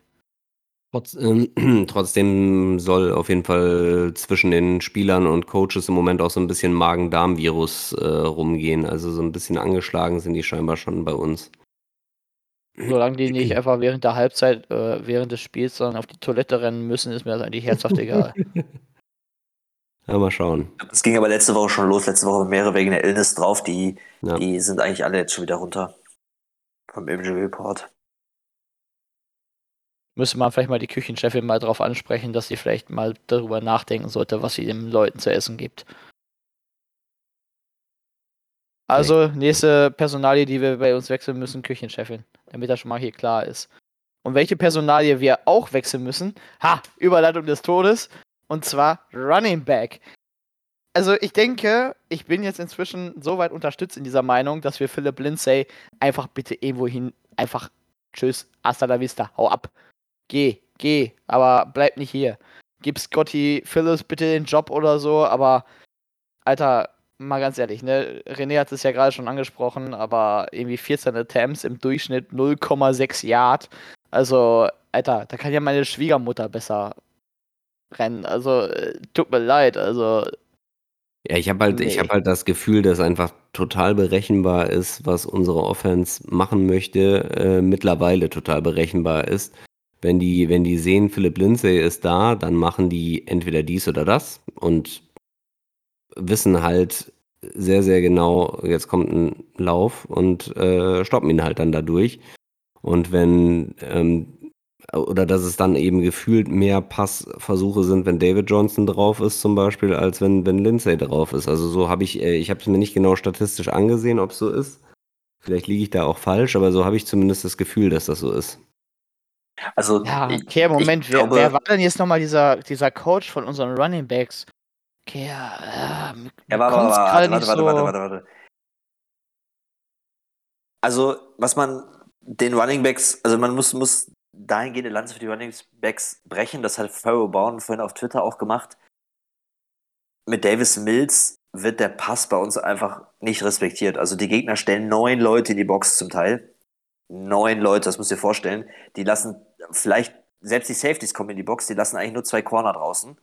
Trotz, ähm, trotzdem soll auf jeden Fall zwischen den Spielern und Coaches im Moment auch so ein bisschen Magen-Darm-Virus äh, rumgehen. Also so ein bisschen angeschlagen sind die scheinbar schon bei uns. Solange die nicht einfach während der Halbzeit, äh, während des Spiels dann auf die Toilette rennen müssen, ist mir das eigentlich herzhaft egal. Ja, mal schauen. Das ging aber letzte Woche schon los. Letzte Woche mehrere wegen der Illness drauf. Die, Ja. die sind eigentlich alle jetzt schon wieder runter. Vom Injury Report. Müsste man vielleicht mal die Küchenchefin mal drauf ansprechen, dass sie vielleicht mal darüber nachdenken sollte, was sie den Leuten zu essen gibt. Also, nächste Personalie, die wir bei uns wechseln müssen, Küchenchefin, damit das schon mal hier klar ist. Und welche Personalie wir auch wechseln müssen, ha, Überleitung des Todes, und zwar Running Back. Also ich denke, ich bin jetzt inzwischen so weit unterstützt in dieser Meinung, dass wir Philip Lindsay einfach bitte irgendwo hin, einfach tschüss, hasta la vista, hau ab. Geh, geh, aber bleib nicht hier. Gib Scotty Phillips bitte den Job oder so, aber Alter, mal ganz ehrlich, ne? René hat es ja gerade schon angesprochen, aber irgendwie 14 Attempts im Durchschnitt 0,6 Yard. Also, Alter, da kann ja meine Schwiegermutter besser rennen. Also, äh, tut mir leid, also. Ja, ich habe halt, ich Nee. habe halt das Gefühl, dass einfach total berechenbar ist, was unsere Offense machen möchte, äh, mittlerweile total berechenbar ist. Wenn die, wenn die sehen, Philip Lindsay ist da, dann machen die entweder dies oder das und wissen halt sehr, sehr genau, jetzt kommt ein Lauf und äh, stoppen ihn halt dann dadurch. Und wenn, ähm, oder dass es dann eben gefühlt mehr Passversuche sind, wenn David Johnson drauf ist zum Beispiel, als wenn, wenn Lindsay drauf ist. Also so habe ich, äh, ich habe es mir nicht genau statistisch angesehen, ob es so ist. Vielleicht liege ich da auch falsch, aber so habe ich zumindest das Gefühl, dass das so ist. Also, Ja, okay, Moment, wer, glaube- wer war denn jetzt nochmal dieser, dieser Coach von unseren Running Backs? Okay, ja, äh, Ja, warte, warte, warte, so. warte, warte, warte. Also, was man den Running Backs, also man muss, muss dahingehend eine Lanze für die Running Backs brechen. Das hat Pharaoh Brown vorhin auf Twitter auch gemacht. mit Davis Mills wird der Pass bei uns einfach nicht respektiert. Also die Gegner stellen neun Leute in die Box zum Teil. Neun Leute, das müsst ihr vorstellen. Die lassen vielleicht, selbst die Safeties kommen in die Box, die lassen eigentlich nur zwei Corner draußen.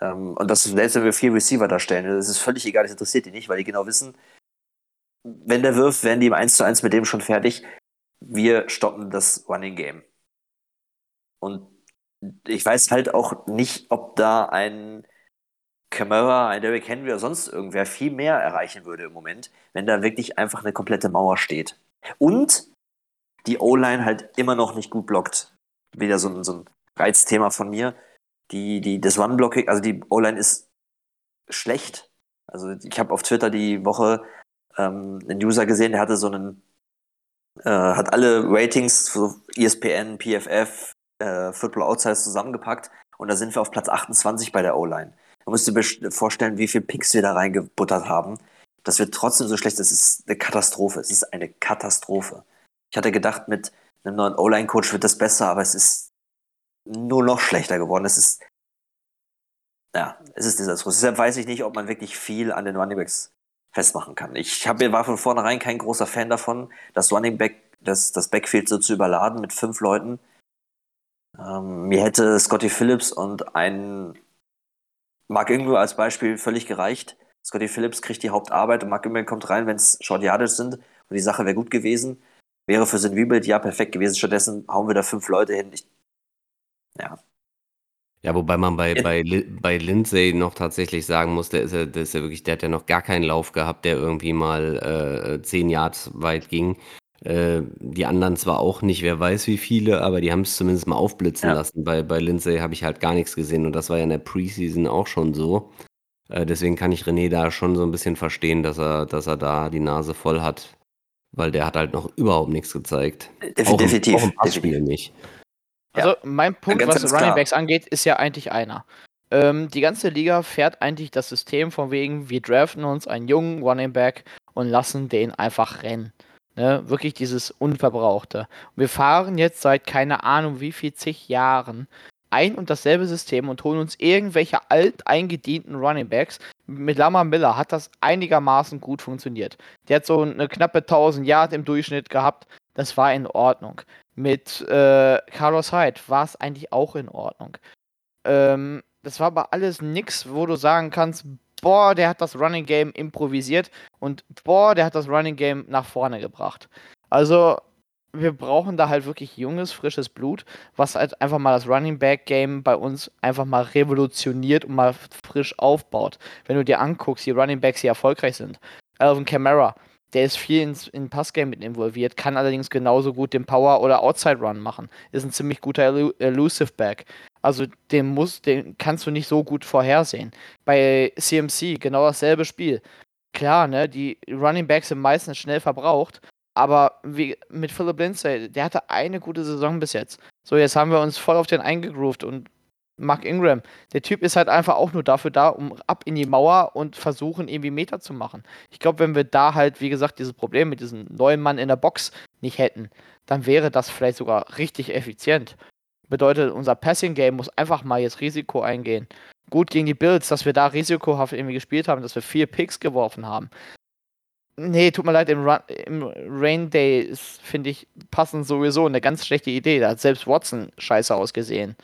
Ähm, und das selbst wenn wir vier Receiver da stellen, das ist völlig egal, das interessiert die nicht, weil die genau wissen, wenn der wirft, werden die im 1 zu 1 mit dem schon fertig. Wir stoppen das Running Game. Und ich weiß halt auch nicht, ob da ein Camara, ein Derrick Henry oder sonst irgendwer viel mehr erreichen würde im Moment, wenn da wirklich einfach eine komplette Mauer steht. Und die O-Line halt immer noch nicht gut blockt. Wieder so ein, so ein Reizthema von mir. Die, die, das Run-Blocking, also die O-Line ist schlecht. Also ich habe auf Twitter die Woche ähm, einen User gesehen, der hatte so einen, äh, hat alle Ratings für ESPN, PFF, äh, Football Outsiders zusammengepackt und da sind wir auf Platz 28 bei der O-Line. Man müsste dir vorstellen, wie viele Picks wir da reingebuttert haben. Das wird trotzdem so schlecht. Das ist eine Katastrophe. Es ist eine Katastrophe. Ich hatte gedacht, mit einem neuen O-Line-Coach wird das besser, aber es ist nur noch schlechter geworden. Es ist, ja, es ist desaströs. Deshalb weiß ich nicht, ob man wirklich viel an den Runningbacks festmachen kann. Ich hab, war von vornherein kein großer Fan davon, das Running Back, das, das Backfield so zu überladen mit fünf Leuten. Ähm, mir hätte Scotty Phillips und ein Mark Ingram als Beispiel völlig gereicht. Scotty Phillips kriegt die Hauptarbeit und Mark Ingram kommt rein, wenn es Short Yardage sind und die Sache wäre gut gewesen. Wäre für sein Rebuild ja perfekt gewesen. Stattdessen hauen wir da fünf Leute hin. Ich, ja, ja, wobei man bei, bei, bei Lindsay noch tatsächlich sagen muss, der ist ja, der ist ja wirklich, der hat ja noch gar keinen Lauf gehabt, der irgendwie mal äh, zehn Yards weit ging. Äh, die anderen zwar auch nicht, wer weiß wie viele, aber die haben es zumindest mal aufblitzen ja. lassen. Bei, bei Lindsay habe ich halt gar nichts gesehen und das war ja in der Preseason auch schon so. Äh, deswegen kann ich René da schon so ein bisschen verstehen, dass er, dass er da die Nase voll hat, weil der hat halt noch überhaupt nichts gezeigt. Definitiv. Auch im, auch im Passspiel nicht. Also mein Punkt, ja, was Running klar. Backs angeht, ist ja eigentlich einer. Ähm, die ganze Liga fährt eigentlich das System von wegen, wir draften uns einen jungen Running Back und lassen den einfach rennen. Ne? Wirklich dieses Unverbrauchte. wir fahren jetzt seit keine Ahnung wie viel zig Jahren ein und dasselbe System und holen uns irgendwelche alteingedienten Running Backs. Mit Lama Miller hat das einigermaßen gut funktioniert. Der hat so eine knappe 1000 Yard im Durchschnitt gehabt. Das war in Ordnung. Mit äh, Carlos Hyde war es eigentlich auch in Ordnung. Ähm, das war aber alles nix, wo du sagen kannst, boah, der hat das Running Game improvisiert und boah, der hat das Running Game nach vorne gebracht. Also, wir brauchen da halt wirklich junges, frisches Blut, was halt einfach mal das Running Back Game bei uns einfach mal revolutioniert und mal frisch aufbaut. Wenn du dir anguckst, die Running Backs, die erfolgreich sind. Alvin Kamara, der ist viel ins, in Passgame mit involviert, kann allerdings genauso gut den Power- oder Outside-Run machen. Ist ein ziemlich guter Elusive Back. Also den, muss, den kannst du nicht so gut vorhersehen. Bei CMC genau dasselbe Spiel. Klar, ne, die Running Backs sind meistens schnell verbraucht, aber wie mit Philip Lindsay, der hatte eine gute Saison bis jetzt. So, jetzt haben wir uns voll auf den eingegroovt und Mark Ingram. Der Typ ist halt einfach auch nur dafür da, um ab in die Mauer und versuchen, irgendwie Meter zu machen. Ich glaube, wenn wir da halt, wie gesagt, dieses Problem mit diesem neuen Mann in der Box nicht hätten, dann wäre das vielleicht sogar richtig effizient. Bedeutet, unser Passing-Game muss einfach mal jetzt Risiko eingehen. Gut gegen die Bills, dass wir da risikohaft irgendwie gespielt haben, dass wir vier Picks geworfen haben. Nee, tut mir leid, im, Run, im Rain Day finde ich, passend sowieso eine ganz schlechte Idee. Da hat selbst Watson scheiße ausgesehen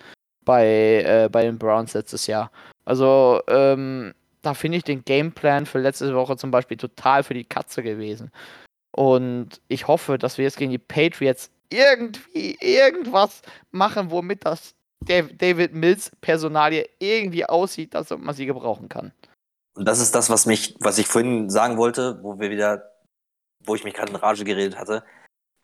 bei, äh, bei den Browns letztes Jahr. Also, ähm, da finde ich den Gameplan für letzte Woche zum Beispiel total für die Katze gewesen. Und ich hoffe, dass wir jetzt gegen die Patriots irgendwie irgendwas machen, womit das David Mills Personalie irgendwie aussieht, dass man sie gebrauchen kann. Und das ist das, was mich, was ich vorhin sagen wollte, wo wir wieder, wo ich mich gerade in Rage geredet hatte.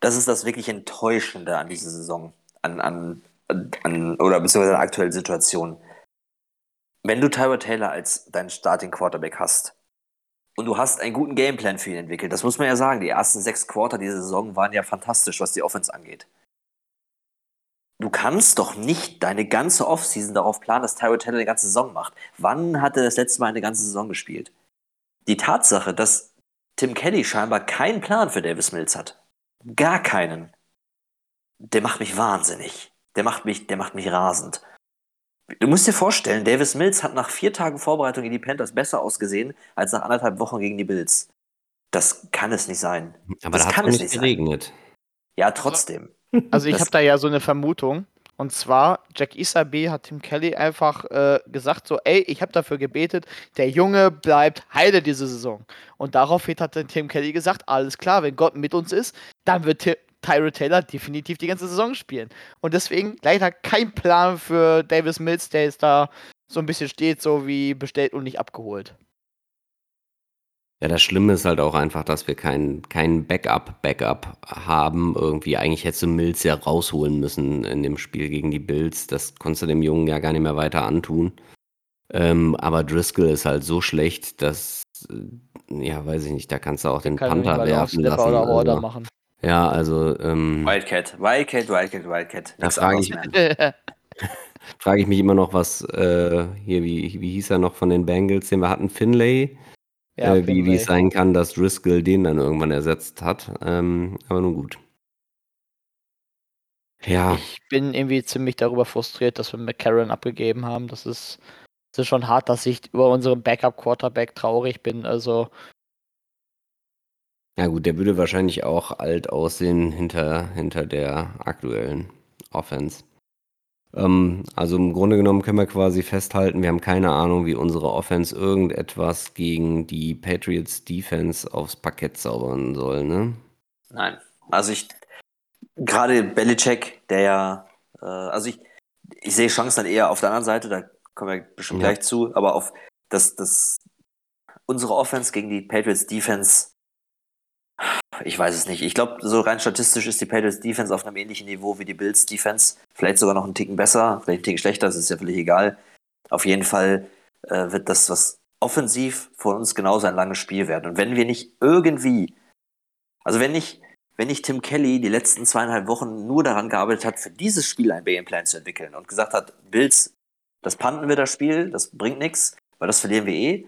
Das ist das wirklich Enttäuschende an dieser Saison, an, an an, oder beziehungsweise der aktuellen Situation. Wenn du Tyler Taylor als deinen Starting Quarterback hast und du hast einen guten Gameplan für ihn entwickelt, das muss man ja sagen, die ersten sechs Quarter dieser Saison waren ja fantastisch, was die Offense angeht. Du kannst doch nicht deine ganze Offseason darauf planen, dass Tyler Taylor eine ganze Saison macht. Wann hat er das letzte Mal eine ganze Saison gespielt? Die Tatsache, dass Tim Kelly scheinbar keinen Plan für Davis Mills hat, gar keinen, der macht mich wahnsinnig der macht mich, der macht mich rasend. Du musst dir vorstellen, Davis Mills hat nach vier Tagen Vorbereitung gegen die Panthers besser ausgesehen als nach anderthalb Wochen gegen die Bills. Das kann es nicht sein. Aber das da hat kann es nicht nicht geregnet. Ja, trotzdem. Also ich habe da ja so eine Vermutung. Und zwar, Jack Isabe hat Tim Kelly einfach äh, gesagt, so, ey, ich habe dafür gebetet, der Junge bleibt heile diese Saison. Und daraufhin hat dann Tim Kelly gesagt, alles klar, wenn Gott mit uns ist, dann wird Ti- Tyrod Taylor definitiv die ganze Saison spielen. Und deswegen leider kein Plan für Davis Mills, der jetzt da so ein bisschen steht, so wie bestellt und nicht abgeholt. Ja, das Schlimme ist halt auch einfach, dass wir kein, kein Backup-Backup haben. Irgendwie, eigentlich hättest du Mills ja rausholen müssen in dem Spiel gegen die Bills. Das konntest du dem Jungen ja gar nicht mehr weiter antun. Ähm, aber Driscoll ist halt so schlecht, dass, äh, ja, weiß ich nicht, da kannst du auch den Kann Panther werfen lassen. oder Order Also, machen. ja, also ähm, Wildcat, Wildcat, Wildcat, Wildcat. Da frage ich- frage ich mich immer noch, was äh, hier, wie, wie hieß er noch von den Bengals, den wir hatten, Finlay? Ja, äh, wie, wie es sein kann, dass Driscoll den dann irgendwann ersetzt hat. Ähm, aber nun gut. Ja, Ich bin irgendwie ziemlich darüber frustriert, dass wir McCarron abgegeben haben. Das ist, das ist schon hart, dass ich über unseren Backup-Quarterback traurig bin. Also, ja gut, der würde wahrscheinlich auch alt aussehen hinter, hinter der aktuellen Offense. Ähm, also im Grunde genommen können wir quasi festhalten, wir haben keine Ahnung, wie unsere Offense irgendetwas gegen die Patriots Defense aufs Parkett zaubern soll, ne? Nein. Also ich, gerade Belichick, der ja, äh, also ich, ich sehe Chancen dann eher auf der anderen Seite, da kommen wir bestimmt Ja. gleich zu, aber auf das, das, unsere Offense gegen die Patriots Defense, ich weiß es nicht. Ich glaube, so rein statistisch ist die Patriots Defense auf einem ähnlichen Niveau wie die Bills Defense. Vielleicht sogar noch einen Ticken besser, vielleicht einen Ticken schlechter, das ist ja völlig egal. Auf jeden Fall äh, wird das, was offensiv von uns genauso ein langes Spiel werden. Und wenn wir nicht irgendwie, also wenn nicht, wenn nicht Tim Kelly die letzten zweieinhalb Wochen nur daran gearbeitet hat, für dieses Spiel einen Gameplan zu entwickeln und gesagt hat, Bills, das panten wir das Spiel, das bringt nichts, weil das verlieren wir eh.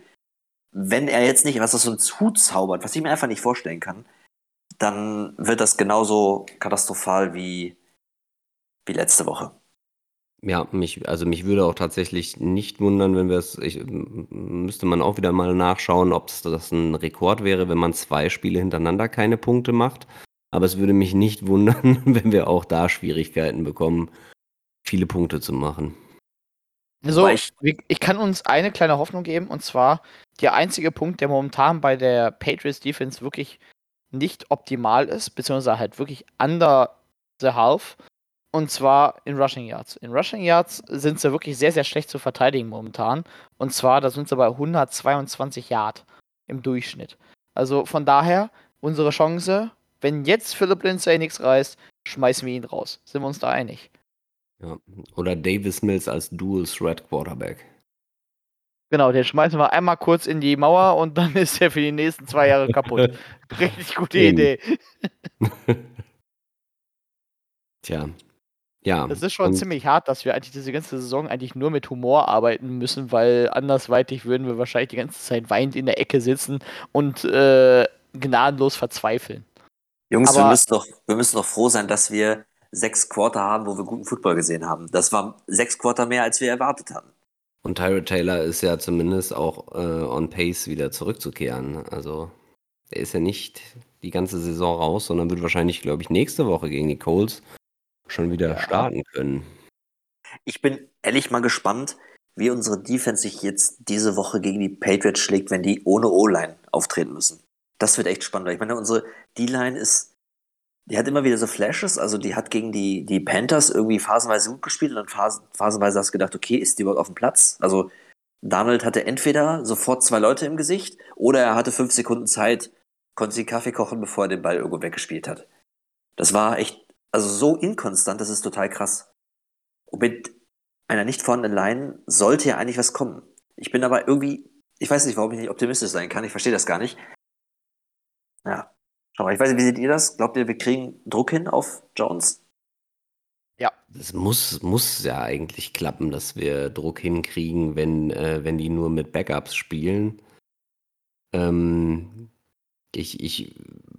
Wenn er jetzt nicht was aus uns Hut zaubert, was ich mir einfach nicht vorstellen kann, dann wird das genauso katastrophal wie, wie letzte Woche. Ja, mich, also mich würde auch tatsächlich nicht wundern, wenn wir es, ich, müsste man auch wieder mal nachschauen, ob das ein Rekord wäre, wenn man zwei Spiele hintereinander keine Punkte macht. Aber es würde mich nicht wundern, wenn wir auch da Schwierigkeiten bekommen, viele Punkte zu machen. So, Wobei ich, ich- ich kann uns eine kleine Hoffnung geben, und zwar der einzige Punkt, der momentan bei der Patriots Defense wirklich nicht optimal ist, beziehungsweise halt wirklich under the half, und zwar in Rushing Yards. In Rushing Yards sind sie wirklich sehr, sehr schlecht zu verteidigen momentan. Und zwar, da sind sie bei 122 Yard im Durchschnitt. Also von daher, unsere Chance, wenn jetzt Philip Lindsay nichts reißt, schmeißen wir ihn raus. Sind wir uns da einig? Ja. Oder Davis Mills als Dual Threat Quarterback. Genau, den schmeißen wir einmal kurz in die Mauer und dann ist er für die nächsten zwei Jahre kaputt. Richtig gute Eben. Idee. Tja. Ja. Das ist schon und- ziemlich hart, dass wir eigentlich diese ganze Saison eigentlich nur mit Humor arbeiten müssen, weil andersweitig würden wir wahrscheinlich die ganze Zeit weinend in der Ecke sitzen und äh, gnadenlos verzweifeln. Jungs, wir Aber- müssen, doch, wir müssen doch froh sein, dass wir sechs Quarter haben, wo wir guten Football gesehen haben. Das war sechs Quarter mehr, als wir erwartet hatten. Und Tyrod Taylor ist ja zumindest auch äh, on pace wieder zurückzukehren. Also er ist ja nicht die ganze Saison raus, sondern wird wahrscheinlich, glaube ich, nächste Woche gegen die Colts schon wieder Ja. starten können. Ich bin ehrlich mal gespannt, wie unsere Defense sich jetzt diese Woche gegen die Patriots schlägt, wenn die ohne O-Line auftreten müssen. Das wird echt spannend. weil Ich meine, unsere D-Line ist, die hat immer wieder so Flashes, also die hat gegen die, die Panthers irgendwie phasenweise gut gespielt und dann phas phasenweise hast du gedacht, okay, ist die überhaupt auf dem Platz? Also Donald hatte entweder sofort zwei Leute im Gesicht oder er hatte fünf Sekunden Zeit, konnte sich Kaffee kochen, bevor er den Ball irgendwo weggespielt hat. Das war echt, also so inkonstant, das ist total krass. Und mit einer nicht vorhandenen Line sollte ja eigentlich was kommen. Ich bin aber irgendwie, ich weiß nicht, warum ich nicht optimistisch sein kann, ich verstehe das gar nicht. Ja, mal, ich weiß nicht, wie seht ihr das? Glaubt ihr, wir kriegen Druck hin auf Jones? Ja, Es muss, muss ja eigentlich klappen, dass wir Druck hinkriegen, wenn, äh, wenn die nur mit Backups spielen. Ähm, ich, ich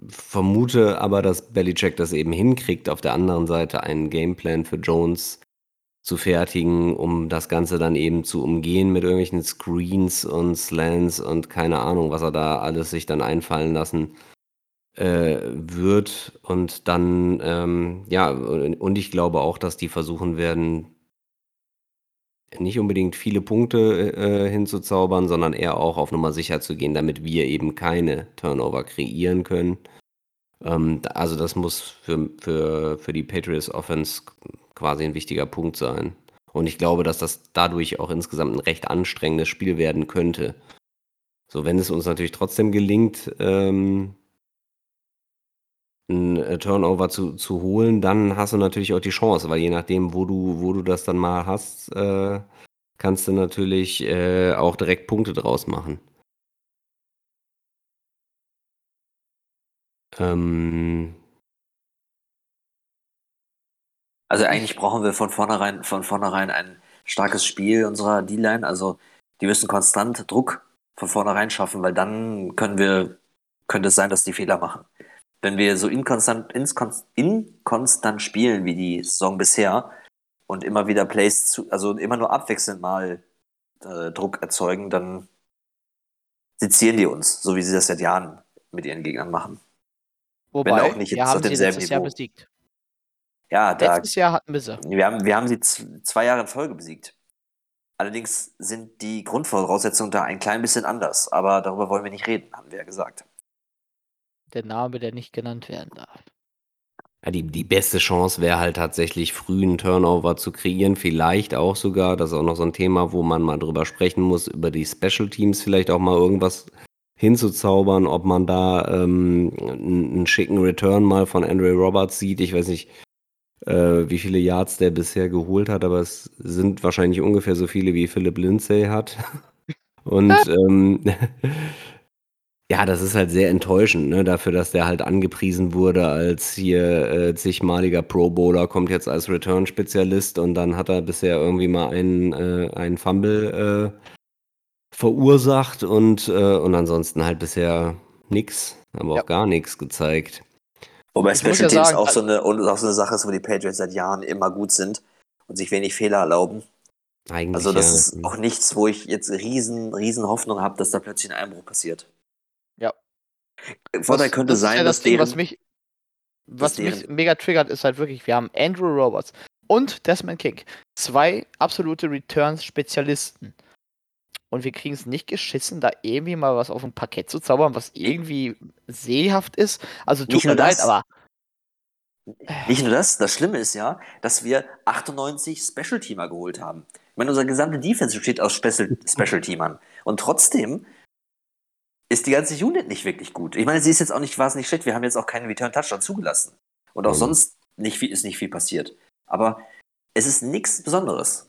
vermute aber, dass Belichick das eben hinkriegt, auf der anderen Seite einen Gameplan für Jones zu fertigen, um das Ganze dann eben zu umgehen mit irgendwelchen Screens und Slants und keine Ahnung, was er da alles sich dann einfallen lassen äh, wird. Und dann, ähm, ja, und ich glaube auch, dass die versuchen werden, nicht unbedingt viele Punkte äh, hinzuzaubern, sondern eher auch auf Nummer sicher zu gehen, damit wir eben keine Turnover kreieren können. Ähm, also das muss für, für, für die Patriots Offense quasi ein wichtiger Punkt sein. Und ich glaube, dass das dadurch auch insgesamt ein recht anstrengendes Spiel werden könnte. So, wenn es uns natürlich trotzdem gelingt, ähm, ein äh, Turnover zu, zu holen, dann hast du natürlich auch die Chance, weil je nachdem, wo du, wo du das dann mal hast, äh, kannst du natürlich äh, auch direkt Punkte draus machen. Ähm, Also eigentlich brauchen wir von vornherein, von vornherein ein starkes Spiel unserer D-Line. Also die müssen konstant Druck von vornherein schaffen, weil dann können wir, könnte es sein, dass die Fehler machen. Wenn wir so inkonstant, inkonstant spielen wie die Saison bisher und immer wieder Plays zu, also immer nur abwechselnd mal äh, Druck erzeugen, dann sezieren die uns, so wie sie das seit Jahren mit ihren Gegnern machen. Wobei, Wenn auch nicht wir jetzt haben auf sie demselben letztes Jahr Niveau. besiegt. Ja, da, Letztes Jahr hatten wir sie. wir haben, wir haben sie zwei Jahre in Folge besiegt. Allerdings sind die Grundvoraussetzungen da ein klein bisschen anders, aber darüber wollen wir nicht reden, haben wir ja gesagt. Der Name, der nicht genannt werden darf. Ja, die, die beste Chance wäre halt tatsächlich früh einen Turnover zu kreieren. Vielleicht auch sogar, das ist auch noch so ein Thema, wo man mal drüber sprechen muss, über die Special Teams vielleicht auch mal irgendwas hinzuzaubern, ob man da ähm, einen, einen schicken Return mal von Andre Roberts sieht. Ich weiß nicht, äh, wie viele Yards der bisher geholt hat, aber es sind wahrscheinlich ungefähr so viele, wie Philip Lindsay hat. Und ähm, ja, das ist halt sehr enttäuschend, ne? Dafür, dass der halt angepriesen wurde als hier äh, zigmaliger Pro Bowler, kommt jetzt als Return-Spezialist und dann hat er bisher irgendwie mal einen, äh, einen Fumble äh, verursacht und, äh, und ansonsten halt bisher nix, aber Ja. auch gar nichts gezeigt. Wobei Special ja Teams sagen, auch, so eine, und auch so eine Sache ist, wo die Patriots seit Jahren immer gut sind und sich wenig Fehler erlauben. Eigentlich Also das ja. ist auch nichts, wo ich jetzt riesen, riesen Hoffnung habe, dass da plötzlich ein Einbruch passiert. Ja. Vorteil Das- könnte das sein, ja dass das Ding, deren, was mich, was mich mega triggert, ist halt wirklich, wir haben Andrew Roberts und Desmond King. Zwei absolute Returns-Spezialisten. Und wir kriegen es nicht geschissen, da irgendwie mal was auf ein Parkett zu zaubern, was irgendwie sehhaft ist. Also tut Nicht mir nur leid, das. aber Nicht nur das, das Schlimme ist ja, dass wir 98 Special-Teamer geholt haben. Ich meine, unser gesamte Defense besteht aus Special- Special-Teamern. Und trotzdem ist die ganze Unit nicht wirklich gut. Ich meine, sie ist jetzt auch nicht, nicht schlecht. Wir haben jetzt auch keinen Return-Touchdown zugelassen. Und auch Mhm. sonst nicht viel, ist nicht viel passiert. Aber es ist nichts Besonderes.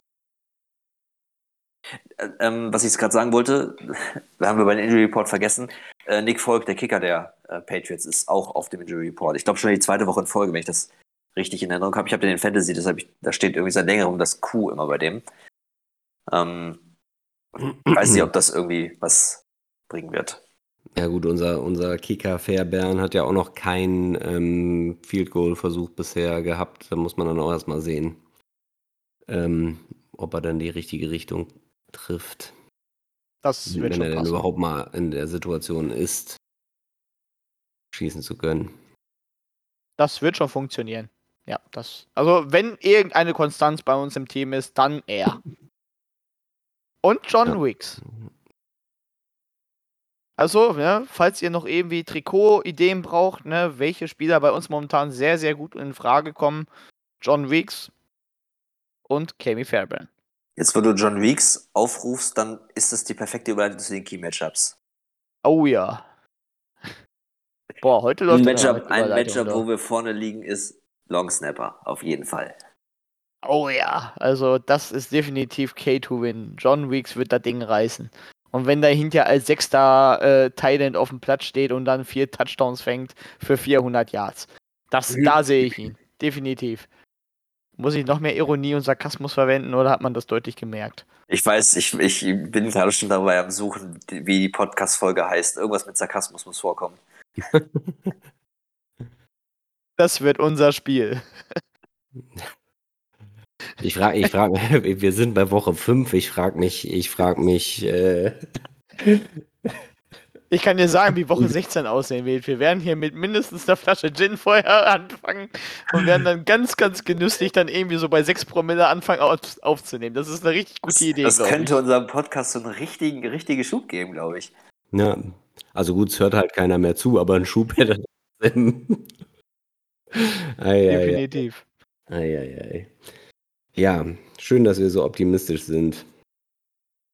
Äh, Ähm, was ich jetzt gerade sagen wollte, haben wir bei den Injury Report vergessen. Äh, Nick Folk, der Kicker der äh, Patriots, ist auch auf dem Injury Report. Ich glaube schon die zweite Woche in Folge, wenn ich das richtig in Erinnerung habe. Ich habe den in Fantasy, deshalb ich, da steht irgendwie seit längerem das Q immer bei dem. Ähm, weiß nicht, ob das irgendwie was bringen wird. Ja gut, unser, unser Kicker Fairbairn hat ja auch noch keinen ähm, Field Goal Versuch bisher gehabt. Da muss man dann auch erstmal sehen, ähm, ob er dann die richtige Richtung trifft. das wird wenn er schon denn passen. überhaupt mal in der Situation ist, schießen zu können. Das wird schon funktionieren. Ja, das. Also, wenn irgendeine Konstanz bei uns im Team ist, dann er. Und John Ja. Wicks. Also, ne, falls ihr noch irgendwie Trikot-Ideen braucht, ne, welche Spieler bei uns momentan sehr, sehr gut in Frage kommen, John Wicks und Kami Fairbairn. Jetzt, wo du John Weeks aufrufst, dann ist das die perfekte Überleitung zu den Key Matchups. Oh ja. Boah, heute Ein läuft Matchup, ein Matchup oder? wo wir vorne liegen, ist Long Snapper, auf jeden Fall. Oh ja, also das ist definitiv K2-Win. John Weeks wird das Ding reißen. Und wenn der hinter als sechster äh, Thailand auf dem Platz steht und dann vier Touchdowns fängt für 400 Yards, das, Mhm. da sehe ich ihn. Definitiv. Muss ich noch mehr Ironie und Sarkasmus verwenden oder hat man das deutlich gemerkt? Ich weiß, ich, ich bin gerade schon dabei am Suchen, wie die Podcast-Folge heißt. Irgendwas mit Sarkasmus muss vorkommen. Das wird unser Spiel. Ich frage, ich frage, wir sind bei Woche 5. Ich frage mich, ich frage mich, äh, Ich kann dir sagen, wie Woche 16 aussehen wird. Wir werden hier mit mindestens einer Flasche Gin vorher anfangen und werden dann ganz, ganz genüsslich dann irgendwie so bei 6 Promille anfangen auf, aufzunehmen. Das ist eine richtig gute Idee. Das könnte ich. unserem Podcast so einen richtigen, richtigen Schub geben, glaube ich. ja, also gut, es hört halt keiner mehr zu, aber ein Schub hätte trotzdem. ei, ei, ei, Definitiv. ei, ei, ei. Ja, schön, dass wir so optimistisch sind.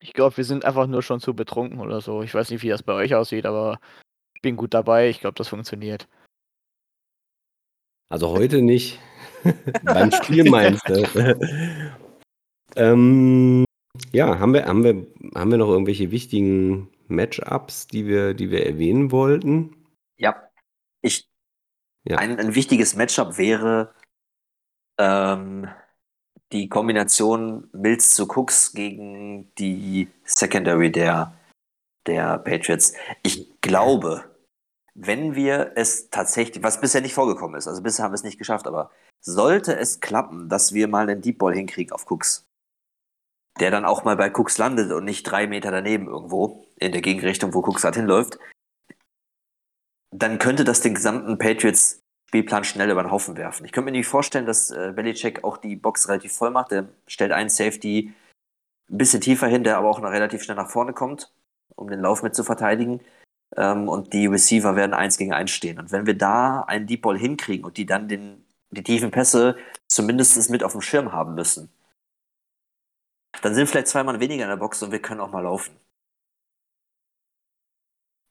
Ich glaube, wir sind einfach nur schon zu betrunken oder so. Ich weiß nicht, wie das bei euch aussieht, aber ich bin gut dabei. Ich glaube, das funktioniert. Also heute nicht. Beim Spiel meinst du? ähm, ja, haben wir, haben, wir, haben wir noch irgendwelche wichtigen Matchups, die wir, die wir erwähnen wollten? Ja. Ich, Ja. Ein, ein wichtiges Matchup wäre ähm, die Kombination Mills zu Cooks gegen die Secondary der, der Patriots. Ich glaube, wenn wir es tatsächlich, was bisher nicht vorgekommen ist, also bisher haben wir es nicht geschafft, aber sollte es klappen, dass wir mal einen Deep Ball hinkriegen auf Cooks, der dann auch mal bei Cooks landet und nicht drei Meter daneben irgendwo in der Gegenrichtung, wo Cooks gerade hinläuft, dann könnte das den gesamten Patriots Spielplan schnell über den Haufen werfen. Ich könnte mir nicht vorstellen, dass äh, Belichick auch die Box relativ voll macht. Der stellt einen Safety ein bisschen tiefer hin, der aber auch noch relativ schnell nach vorne kommt, um den Lauf mit zu verteidigen. Ähm, und die Receiver werden eins gegen eins stehen. Und wenn wir da einen Deep Ball hinkriegen und die dann den, die tiefen Pässe zumindest mit auf dem Schirm haben müssen, dann sind vielleicht zwei Mann weniger in der Box und wir können auch mal laufen.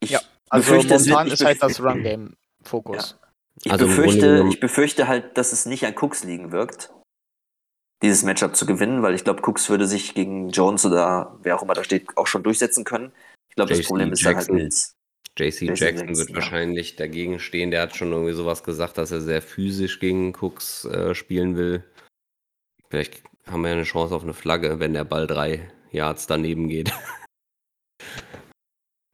Ich Ja, Also momentan ist halt das Run-Game-Fokus. Ich, Also befürchte, ich befürchte halt, dass es nicht an Cooks liegen wirkt, dieses Matchup zu gewinnen, weil ich glaube, Cooks würde sich gegen Jones oder wer auch immer da steht, auch schon durchsetzen können. Ich glaube, das Problem ist dann halt Jackson. Mills. JC JC Jackson Jackson, wird ja. wahrscheinlich dagegen stehen. Der hat schon irgendwie sowas gesagt, dass er sehr physisch gegen Cooks äh, spielen will. Vielleicht haben wir ja eine Chance auf eine Flagge, wenn der Ball drei Yards daneben geht.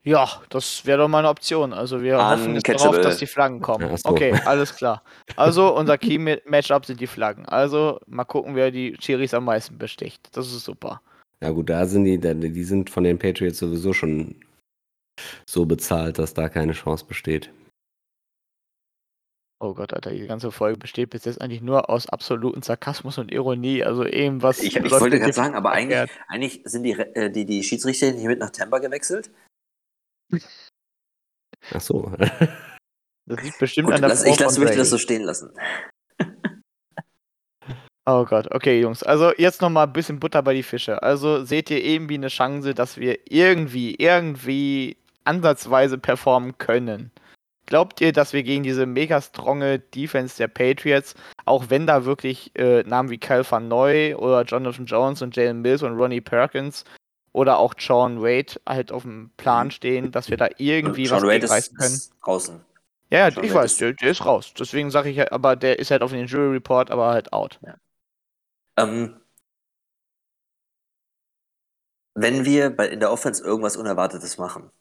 Ja, das wäre doch mal eine Option. Also wir hoffen jetzt darauf, dass die Flaggen kommen. So. Okay, alles klar. Also unser Key-Matchup sind die Flaggen. Also mal gucken, wer die Chiris am meisten besticht. Das ist super. Ja gut, da sind die, die sind von den Patriots sowieso schon so bezahlt, dass da keine Chance besteht. Oh Gott, Alter, die ganze Folge besteht bis jetzt eigentlich nur aus absoluten Sarkasmus und Ironie. Also irgendwas. Ich, ich läuft wollte gerade sagen, aber eigentlich, eigentlich sind die, äh, die, die Schiedsrichter hier mit nach Tampa gewechselt. Ach so. Das liegt bestimmt Gut, an der lass, ich lass, von möchte das so stehen lassen. Oh Gott, okay, Jungs. Also jetzt noch mal ein bisschen Butter bei die Fische. Also seht ihr irgendwie eine Chance, dass wir irgendwie, irgendwie ansatzweise performen können? Glaubt ihr, dass wir gegen diese mega stronge Defense der Patriots, auch wenn da wirklich äh, Namen wie Kyle Van Noy oder Jonathan Jones und Jalen Mills und Ronnie Perkins oder auch Sean Wade halt auf dem Plan stehen, dass wir da irgendwie Sean was Wade gegen reißen ist, können? ist draußen. Ja, ja, ich Wade weiß, ist- der, der ist raus. Deswegen sage ich ja, aber der ist halt auf den Jury Report, aber halt out. Ähm, wenn wir bei, in der Offense irgendwas Unerwartetes machen,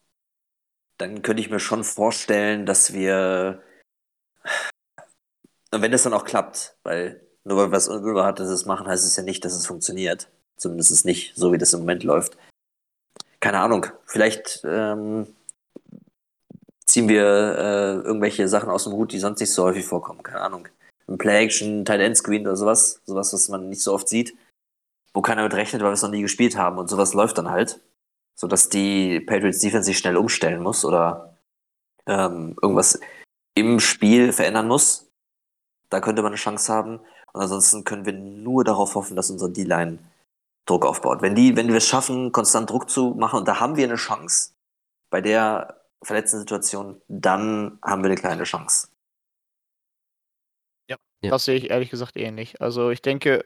dann könnte ich mir schon vorstellen, dass wir. Und wenn das dann auch klappt, weil nur weil wir was Unerwartetes machen, heißt es ja nicht, dass es funktioniert. Zumindest nicht so, wie das im Moment läuft. Keine Ahnung. Vielleicht ähm, ziehen wir äh, irgendwelche Sachen aus dem Hut, die sonst nicht so häufig vorkommen. Keine Ahnung. Ein Play-Action, Tight-End-Screen oder sowas. Sowas, was man nicht so oft sieht wo keiner mit rechnet, weil wir es noch nie gespielt haben und sowas läuft dann halt, sodass die Patriots Defense sich schnell umstellen muss oder ähm, irgendwas im Spiel verändern muss. Da könnte man eine Chance haben. Und ansonsten können wir nur darauf hoffen, dass unsere D-Line Druck aufbaut. Wenn die, wenn wir es schaffen, konstant Druck zu machen, und da haben wir eine Chance bei der verletzten Situation, dann haben wir eine kleine Chance. Ja. Das sehe ich ehrlich gesagt ähnlich. Also ich denke,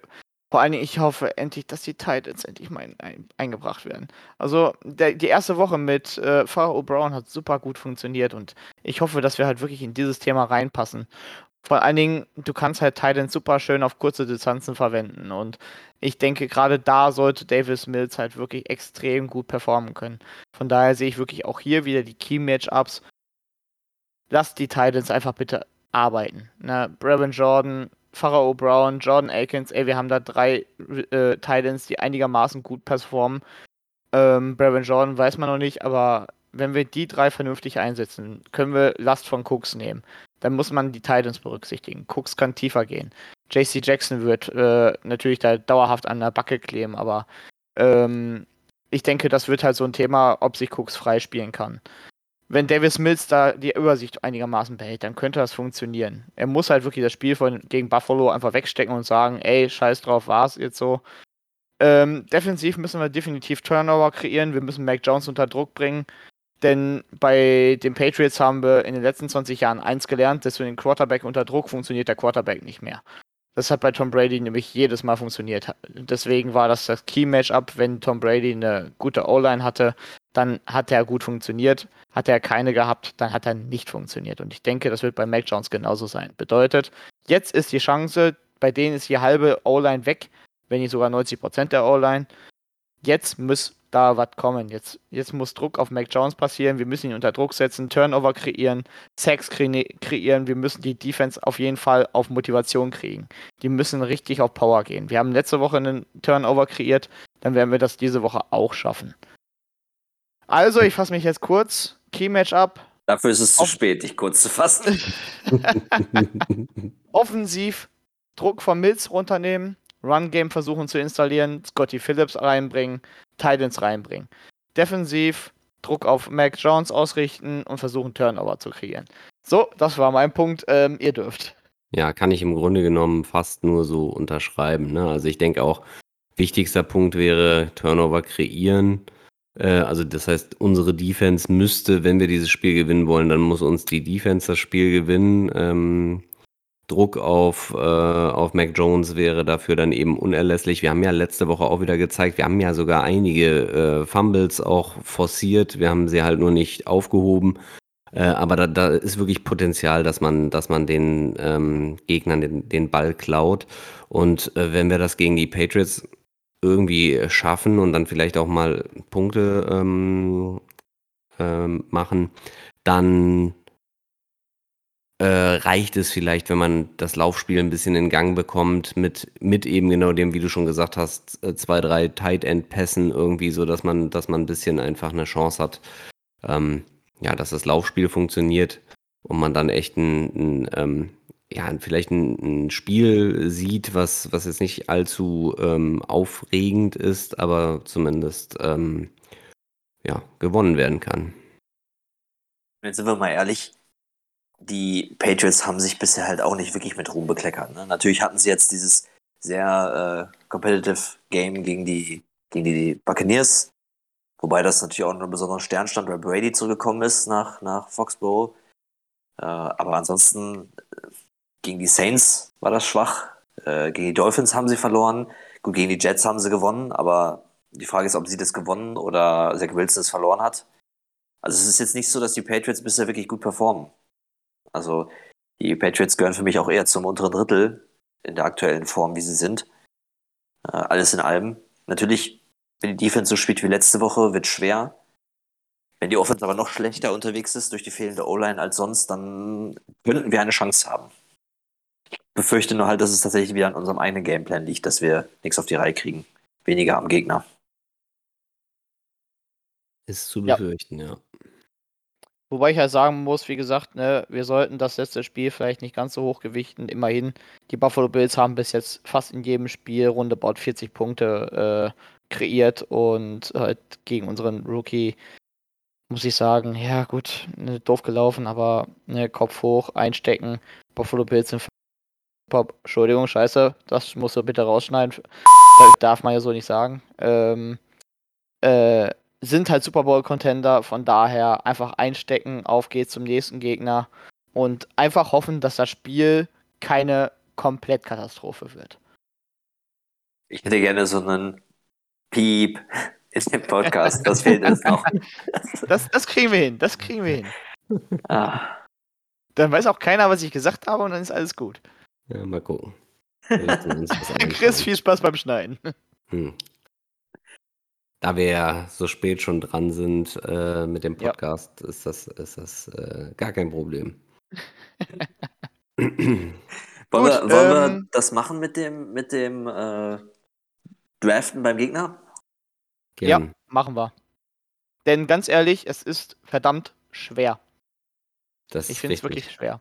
vor allen Dingen, ich hoffe endlich, dass die Titans endlich mal ein, ein, eingebracht werden. Also der, die erste Woche mit äh, Farah Brown hat super gut funktioniert und ich hoffe, dass wir halt wirklich in dieses Thema reinpassen. Vor allen Dingen, du kannst halt Titans super schön auf kurze Distanzen verwenden und ich denke, gerade da sollte Davis Mills halt wirklich extrem gut performen können. Von daher sehe ich wirklich auch hier wieder die Key-Matchups. Lasst die Titans einfach bitte arbeiten. Ne? Brevin Jordan Pharao Brown, Jordan Akins, ey, wir haben da drei äh, Titans, die einigermaßen gut performen. Ähm, Brevin Jordan weiß man noch nicht, aber wenn wir die drei vernünftig einsetzen, können wir Last von Cooks nehmen. Dann muss man die Titans berücksichtigen. Cooks kann tiefer gehen. JC Jackson wird äh, natürlich da dauerhaft an der Backe kleben, aber ähm, ich denke, das wird halt so ein Thema, ob sich Cooks freispielen kann. Wenn Davis Mills da die Übersicht einigermaßen behält, dann könnte das funktionieren. Er muss halt wirklich das Spiel von, gegen Buffalo einfach wegstecken und sagen, ey, scheiß drauf, war's jetzt so. Ähm, defensiv müssen wir definitiv Turnover kreieren. Wir müssen Mac Jones unter Druck bringen. Denn bei den Patriots haben wir in den letzten 20 Jahren eins gelernt, dass für den Quarterback unter Druck funktioniert der Quarterback nicht mehr. Das hat bei Tom Brady nämlich jedes Mal funktioniert. Deswegen war das das Key-Matchup. Wenn Tom Brady eine gute O-Line hatte, dann hat er gut funktioniert. Hat er keine gehabt, dann hat er nicht funktioniert. Und ich denke, das wird bei Mac Jones genauso sein. Bedeutet, jetzt ist die Chance, bei denen ist die halbe O-Line weg, wenn nicht sogar 90% der O-Line. Jetzt muss da was kommen. Jetzt, jetzt muss Druck auf Mac Jones passieren. Wir müssen ihn unter Druck setzen, Turnover kreieren, Sacks kre kreieren. Wir müssen die Defense auf jeden Fall auf Motivation kriegen. Die müssen richtig auf Power gehen. Wir haben letzte Woche einen Turnover kreiert, dann werden wir das diese Woche auch schaffen. Also, ich fasse mich jetzt kurz. Key Matchup. Dafür ist es zu spät, dich kurz zu fassen. Offensiv Druck von Mills runternehmen, Run Game versuchen zu installieren, Scotty Phillips reinbringen, Titans reinbringen. Defensiv Druck auf Mac Jones ausrichten und versuchen Turnover zu kreieren. So, das war mein Punkt. Ähm, ihr dürft. Ja, kann ich im Grunde genommen fast nur so unterschreiben. Ne? Also ich denke auch, wichtigster Punkt wäre Turnover kreieren. Äh, also das heißt, unsere Defense müsste, wenn wir dieses Spiel gewinnen wollen, dann muss uns die Defense das Spiel gewinnen. Ähm, Druck auf, äh, auf Mac Jones wäre dafür dann eben unerlässlich. Wir haben ja letzte Woche auch wieder gezeigt, wir haben ja sogar einige äh, Fumbles auch forciert. Wir haben sie halt nur nicht aufgehoben. Äh, aber da, da ist wirklich Potenzial, dass man, dass man den ähm, Gegnern den, den Ball klaut. Und äh, wenn wir das gegen die Patriots irgendwie schaffen und dann vielleicht auch mal Punkte ähm, ähm, machen, dann äh, reicht es vielleicht, wenn man das Laufspiel ein bisschen in Gang bekommt, mit, mit eben genau dem, wie du schon gesagt hast, äh, zwei, drei Tight End Pässen irgendwie, so dass man, dass man ein bisschen einfach eine Chance hat, ähm, ja, dass das Laufspiel funktioniert und man dann echt ein, ein ähm, ja, vielleicht ein, ein, Spiel sieht, was, was jetzt nicht allzu ähm, aufregend ist, aber zumindest ähm, ja, gewonnen werden kann. Jetzt sind wir mal ehrlich, die Patriots haben sich bisher halt auch nicht wirklich mit Ruhm bekleckert. Ne? Natürlich hatten sie jetzt dieses sehr äh, competitive Game gegen die, gegen die Buccaneers, wobei das natürlich auch einen besonderen Stern stand, weil Brady zurückgekommen ist nach, nach Foxborough. Äh, aber ansonsten äh, gegen die Saints war das schwach. Äh, gegen die Dolphins haben sie verloren. Gut, gegen die Jets haben sie gewonnen, aber die Frage ist, ob sie das gewonnen oder Zach Wilson es verloren hat. Also es ist jetzt nicht so, dass die Patriots bisher wirklich gut performen. Also die Patriots gehören für mich auch eher zum unteren Drittel in der aktuellen Form, wie sie sind. Äh, alles in allem. Natürlich, wenn die Defense so spielt wie letzte Woche, wird schwer. Wenn die Offense aber noch schlechter unterwegs ist durch die fehlende O-Line als sonst, dann könnten wir eine Chance haben. Ich befürchte nur halt, dass es tatsächlich wieder an unserem eigenen Gameplan liegt, dass wir nichts auf die Reihe kriegen. Weniger am Gegner. Ist zu befürchten, ja. ja. Wobei ich halt sagen muss, wie gesagt, ne, wir sollten das letzte Spiel vielleicht nicht ganz so hoch gewichten. Immerhin, die Buffalo Bills haben bis jetzt fast in jedem Spiel rundebaut 40 Punkte äh, kreiert und halt gegen unseren Rookie muss ich sagen, ja gut, ne, doof gelaufen, aber ne, Kopf hoch, einstecken. Buffalo Bills sind Pop, Entschuldigung, scheiße, das musst du bitte rausschneiden. Das darf man ja so nicht sagen. Ähm, äh, sind halt Super Bowl-Contender, von daher einfach einstecken, auf geht's zum nächsten Gegner und einfach hoffen, dass das Spiel keine Komplettkatastrophe wird. Ich hätte gerne so einen Piep in dem Podcast, das fehlt uns noch. Das, das kriegen wir hin, das kriegen wir hin. Ah. Dann weiß auch keiner, was ich gesagt habe und dann ist alles gut. Ja, mal gucken. Chris, viel Spaß beim Schneiden. Hm. Da wir ja so spät schon dran sind äh, mit dem Podcast, ja. ist das, ist das äh, gar kein Problem. Wollen, Gut, wir, wollen wir ähm, das machen mit dem, mit dem äh, Draften beim Gegner? Ja, Gern. machen wir. Denn ganz ehrlich, es ist verdammt schwer. Das Ich ist finde es richtig. wirklich schwer.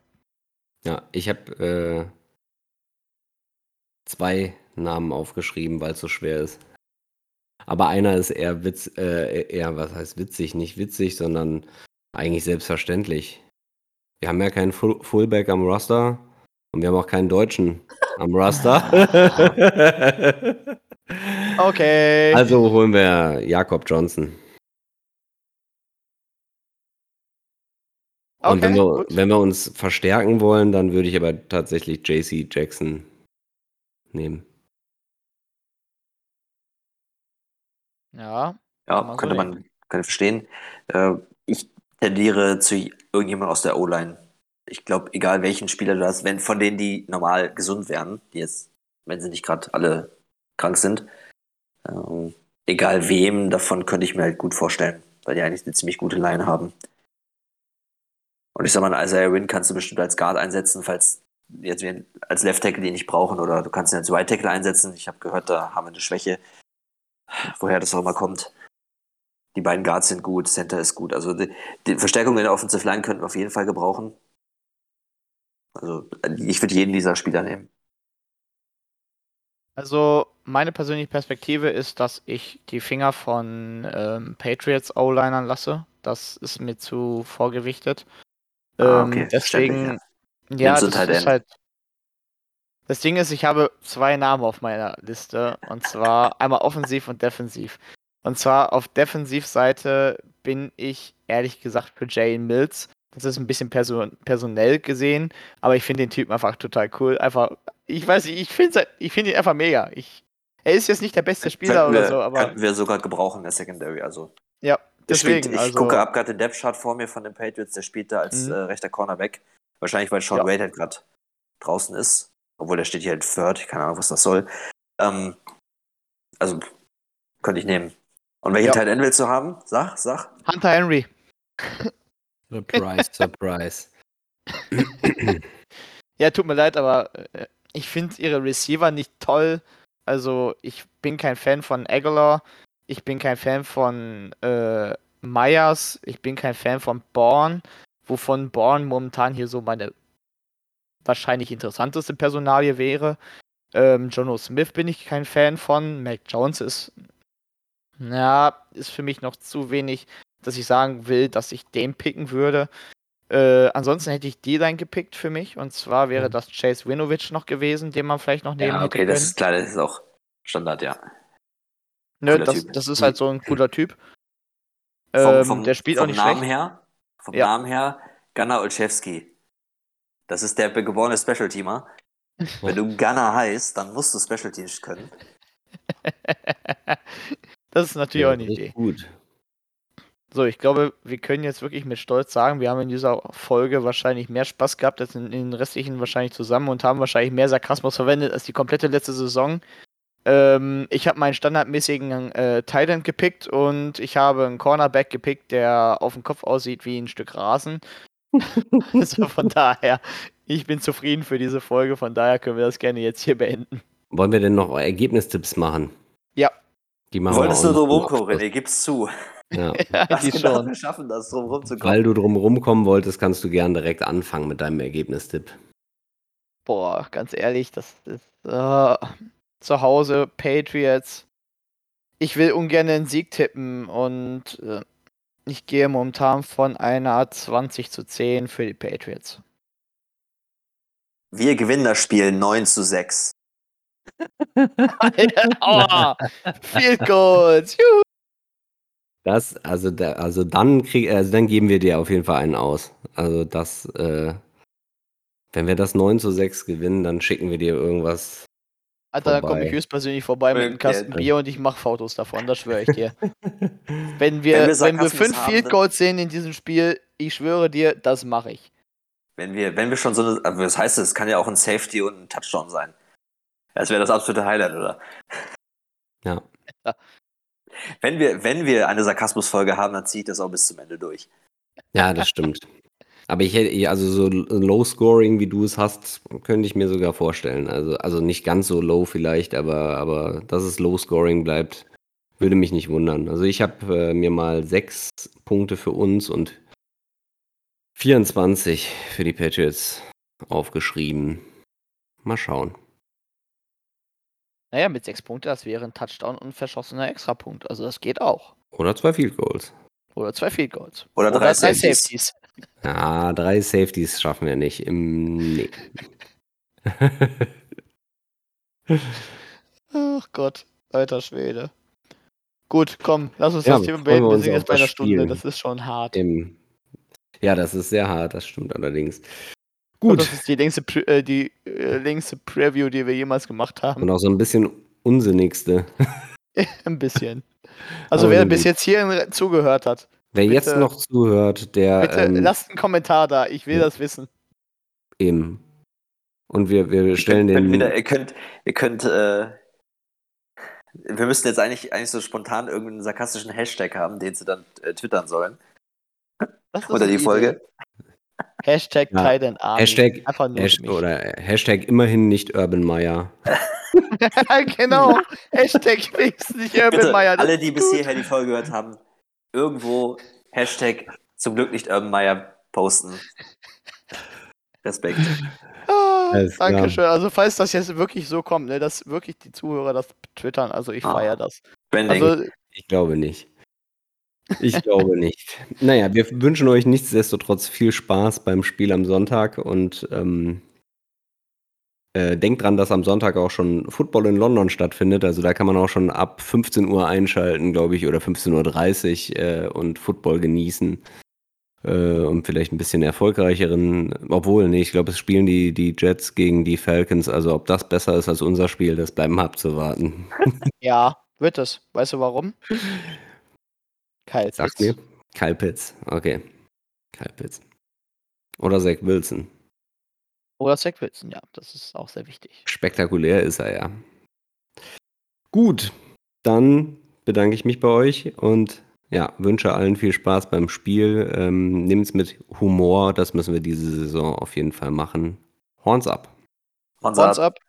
Ja, ich habe äh, zwei Namen aufgeschrieben, weil es so schwer ist. Aber einer ist eher witz, äh, eher, was heißt witzig, nicht witzig, sondern eigentlich selbstverständlich. Wir haben ja keinen Full Fullback am Roster und wir haben auch keinen Deutschen am Roster. Okay. Also holen wir Jakob Johnson. Und wenn Okay, wir, gut. wenn wir uns verstärken wollen, dann würde ich aber tatsächlich JC Jackson nehmen. Ja, Ja, man so könnte man könnte verstehen. Äh, ich tendiere zu irgendjemand aus der O-Line. Ich glaube, egal welchen Spieler du hast, wenn von denen, die normal gesund wären, die jetzt, wenn sie nicht gerade alle krank sind, ähm, egal wem, davon könnte ich mir halt gut vorstellen, weil die eigentlich eine ziemlich gute Line haben. Und ich sag mal, einen Isaiah Wynn kannst du bestimmt als Guard einsetzen, falls jetzt wir als Left Tackle die nicht brauchen, oder du kannst ihn als Right Tackle einsetzen. Ich habe gehört, da haben wir eine Schwäche, woher das auch immer kommt. Die beiden Guards sind gut, Center ist gut. Also die, die Verstärkung in der Offensive Line könnten wir auf jeden Fall gebrauchen. Also ich würde jeden dieser Spieler nehmen. Also meine persönliche Perspektive ist, dass ich die Finger von ähm, Patriots O-Linern lasse. Das ist mir zu vorgewichtet. Ah, Ähm, okay, deswegen, ja, das Tight ist halt. Das Ding ist, ich habe zwei Namen auf meiner Liste. Und zwar einmal offensiv und defensiv. Und zwar auf Defensivseite bin ich ehrlich gesagt für Jay Mills. Das ist ein bisschen person personell gesehen, aber ich finde den Typen einfach total cool. Einfach, ich weiß nicht, ich finde ich find ihn einfach mega. Ich, er ist jetzt nicht der beste Spieler Könnten oder wir, so, aber könnten wir sogar gebrauchen in der Secondary. Also ja, der spielt, deswegen. ich also, gucke ab gerade den Depth Chart vor mir von den Patriots, der spielt da als Mhm. äh, rechter Cornerback. Wahrscheinlich, weil Sean Ja. Wade halt gerade draußen ist. Obwohl der steht hier halt Third, keine Ahnung, was das soll. Ähm, also könnte ich nehmen. Und welchen Ja. Tight End willst du haben? Sag, sag. Hunter Henry. Surprise, surprise. Ja, tut mir leid, aber äh, ich finde ihre Receiver nicht toll. Also, ich bin kein Fan von Aguilar. Ich bin kein Fan von äh, Myers. Ich bin kein Fan von Bourne. Wovon Bourne momentan hier so meine wahrscheinlich interessanteste Personalie wäre. Ähm, Jono Smith bin ich kein Fan von. Mac Jones ist, ja, ist für mich noch zu wenig, dass ich sagen will, dass ich den picken würde. Äh, ansonsten hätte ich die dann gepickt für mich. Und zwar wäre Mhm. das Chase Winovich noch gewesen, den man vielleicht noch nehmen Ja, hätte okay, das ist klar, das ist auch Standard, ja. Nö, cooler das, das ist halt so ein cooler Typ. Vom, Ähm, vom, der spielt auch vom nicht Namen schlecht. her, vom Ja. Namen her, Gunnar Olszewski. Das ist der geborene Special Teamer. Wenn du Gunnar heißt, dann musst du Special Teams können. das ist natürlich Ja, auch eine Idee. Gut. So, ich glaube, wir können jetzt wirklich mit Stolz sagen, wir haben in dieser Folge wahrscheinlich mehr Spaß gehabt als in, in den restlichen wahrscheinlich zusammen und haben wahrscheinlich mehr Sarkasmus verwendet als die komplette letzte Saison. Ähm, ich habe meinen standardmäßigen äh, Titan gepickt und ich habe einen Cornerback gepickt, der auf dem Kopf aussieht wie ein Stück Rasen. also von daher, ich bin zufrieden für diese Folge, von daher können wir das gerne jetzt hier beenden. Wollen wir denn noch Ergebnistipps machen? Ja. Die Du machen wolltest auch drum rumkommen, René, gib's zu. Ja. Ja, Hast die gedacht, schon. wir schaffen das, drum rumzukommen. Weil du drum rumkommen wolltest, kannst du gern direkt anfangen mit deinem Ergebnistipp. Boah, ganz ehrlich, das ist äh, zu Hause Patriots. Ich will ungern einen Sieg tippen und äh, ich gehe momentan von einer 20 zu 10 für die Patriots. Wir gewinnen das Spiel 9 zu 6. oh, Field Goals. Juhu. Das, also, da, also dann krieg, also dann geben wir dir auf jeden Fall einen aus. Also das, äh, wenn wir das 9 zu 6 gewinnen, dann schicken wir dir irgendwas. Alter, da komme Vorbei. ich höchstpersönlich vorbei mit einem. Kasten Bier und ich mache Fotos davon, das schwöre ich dir. Wenn wir, Wenn wir wenn wir fünf haben, Field dann- Goals sehen in diesem Spiel, ich schwöre dir, das mache ich. Wenn wir, wenn wir schon so eine, also das heißt, es kann ja auch ein Safety und ein Touchdown sein. Das wäre das absolute Highlight, oder? Ja. Wenn wir, wenn wir eine Sarkasmusfolge haben, dann ziehe ich das auch bis zum Ende durch. Ja, das stimmt. Aber ich hätte, also so Low Scoring, wie du es hast, könnte ich mir sogar vorstellen. Also, also nicht ganz so low vielleicht, aber, aber dass es Low Scoring bleibt, würde mich nicht wundern. Also ich habe äh, mir mal sechs Punkte für uns und 24 für die Patriots aufgeschrieben. Mal schauen. Naja, mit sechs Punkten, das wäre ein Touchdown und ein verschossener Extrapunkt. Also das geht auch. Oder zwei Field Goals. Oder zwei Field Goals. Oder drei Safeties. Ja, drei Safeties schaffen wir nicht. Im, nee. Ach Gott, alter Schwede. Gut, komm, lass uns Ja, das Thema beenden. wir sind jetzt bei einer Stunde. Das ist schon hart. Im, ja, das ist sehr hart, das stimmt allerdings. Und Gut. das ist die längste, äh, die äh, längste Preview, die wir jemals gemacht haben. Und auch so ein bisschen unsinnigste. Ein bisschen. Also Aber wer bis jetzt hier zugehört hat, Wer Bitte- jetzt noch zuhört, der bitte ähm, lasst einen Kommentar da. Ich will ja. das wissen. eben. Und wir, wir stellen könnt, den. wieder, ihr könnt, ihr könnt, äh, wir müssten jetzt eigentlich, eigentlich so spontan irgendeinen sarkastischen Hashtag haben, den sie dann äh, twittern sollen. Unter die Folge. Idee. Hashtag Ja. Titan Army. Hashtag, Einfach nur Hash, für mich. oder Hashtag immerhin nicht Urban Meyer. genau. Hashtag nicht Urban Bitte, Meyer. alle, die ist bis gut. hierher die Folge gehört haben, irgendwo Hashtag zum Glück nicht Urban Meyer posten. Respekt. Ah. Dankeschön. Also falls das jetzt wirklich so kommt, ne, dass wirklich die Zuhörer das twittern, also ich Ah. feiere das. Also Ich glaube nicht. Ich glaube nicht. Naja, wir wünschen euch nichtsdestotrotz viel Spaß beim Spiel am Sonntag und ähm, äh, denkt dran, dass am Sonntag auch schon Football in London stattfindet. Also da kann man auch schon ab 15 Uhr einschalten, glaube ich, oder 15.30 Uhr äh, und Football genießen. Äh, und vielleicht ein bisschen erfolgreicheren, obwohl, nee, ich glaube, es spielen die, die Jets gegen die Falcons. Also ob das besser ist als unser Spiel, das bleiben abzuwarten. ja, wird es. Weißt du warum? Kyle Pitts. mir. Kyle Pitts. Okay. Kyle Pitts. Oder Zach Wilson. Oder Zach Wilson, ja, das ist auch sehr wichtig. Spektakulär ist er ja. Gut, dann bedanke ich mich bei euch und ja, wünsche allen viel Spaß beim Spiel. Ähm, Nehmt es mit Humor, das müssen wir diese Saison auf jeden Fall machen. Horns ab. Horns Horns ab. up.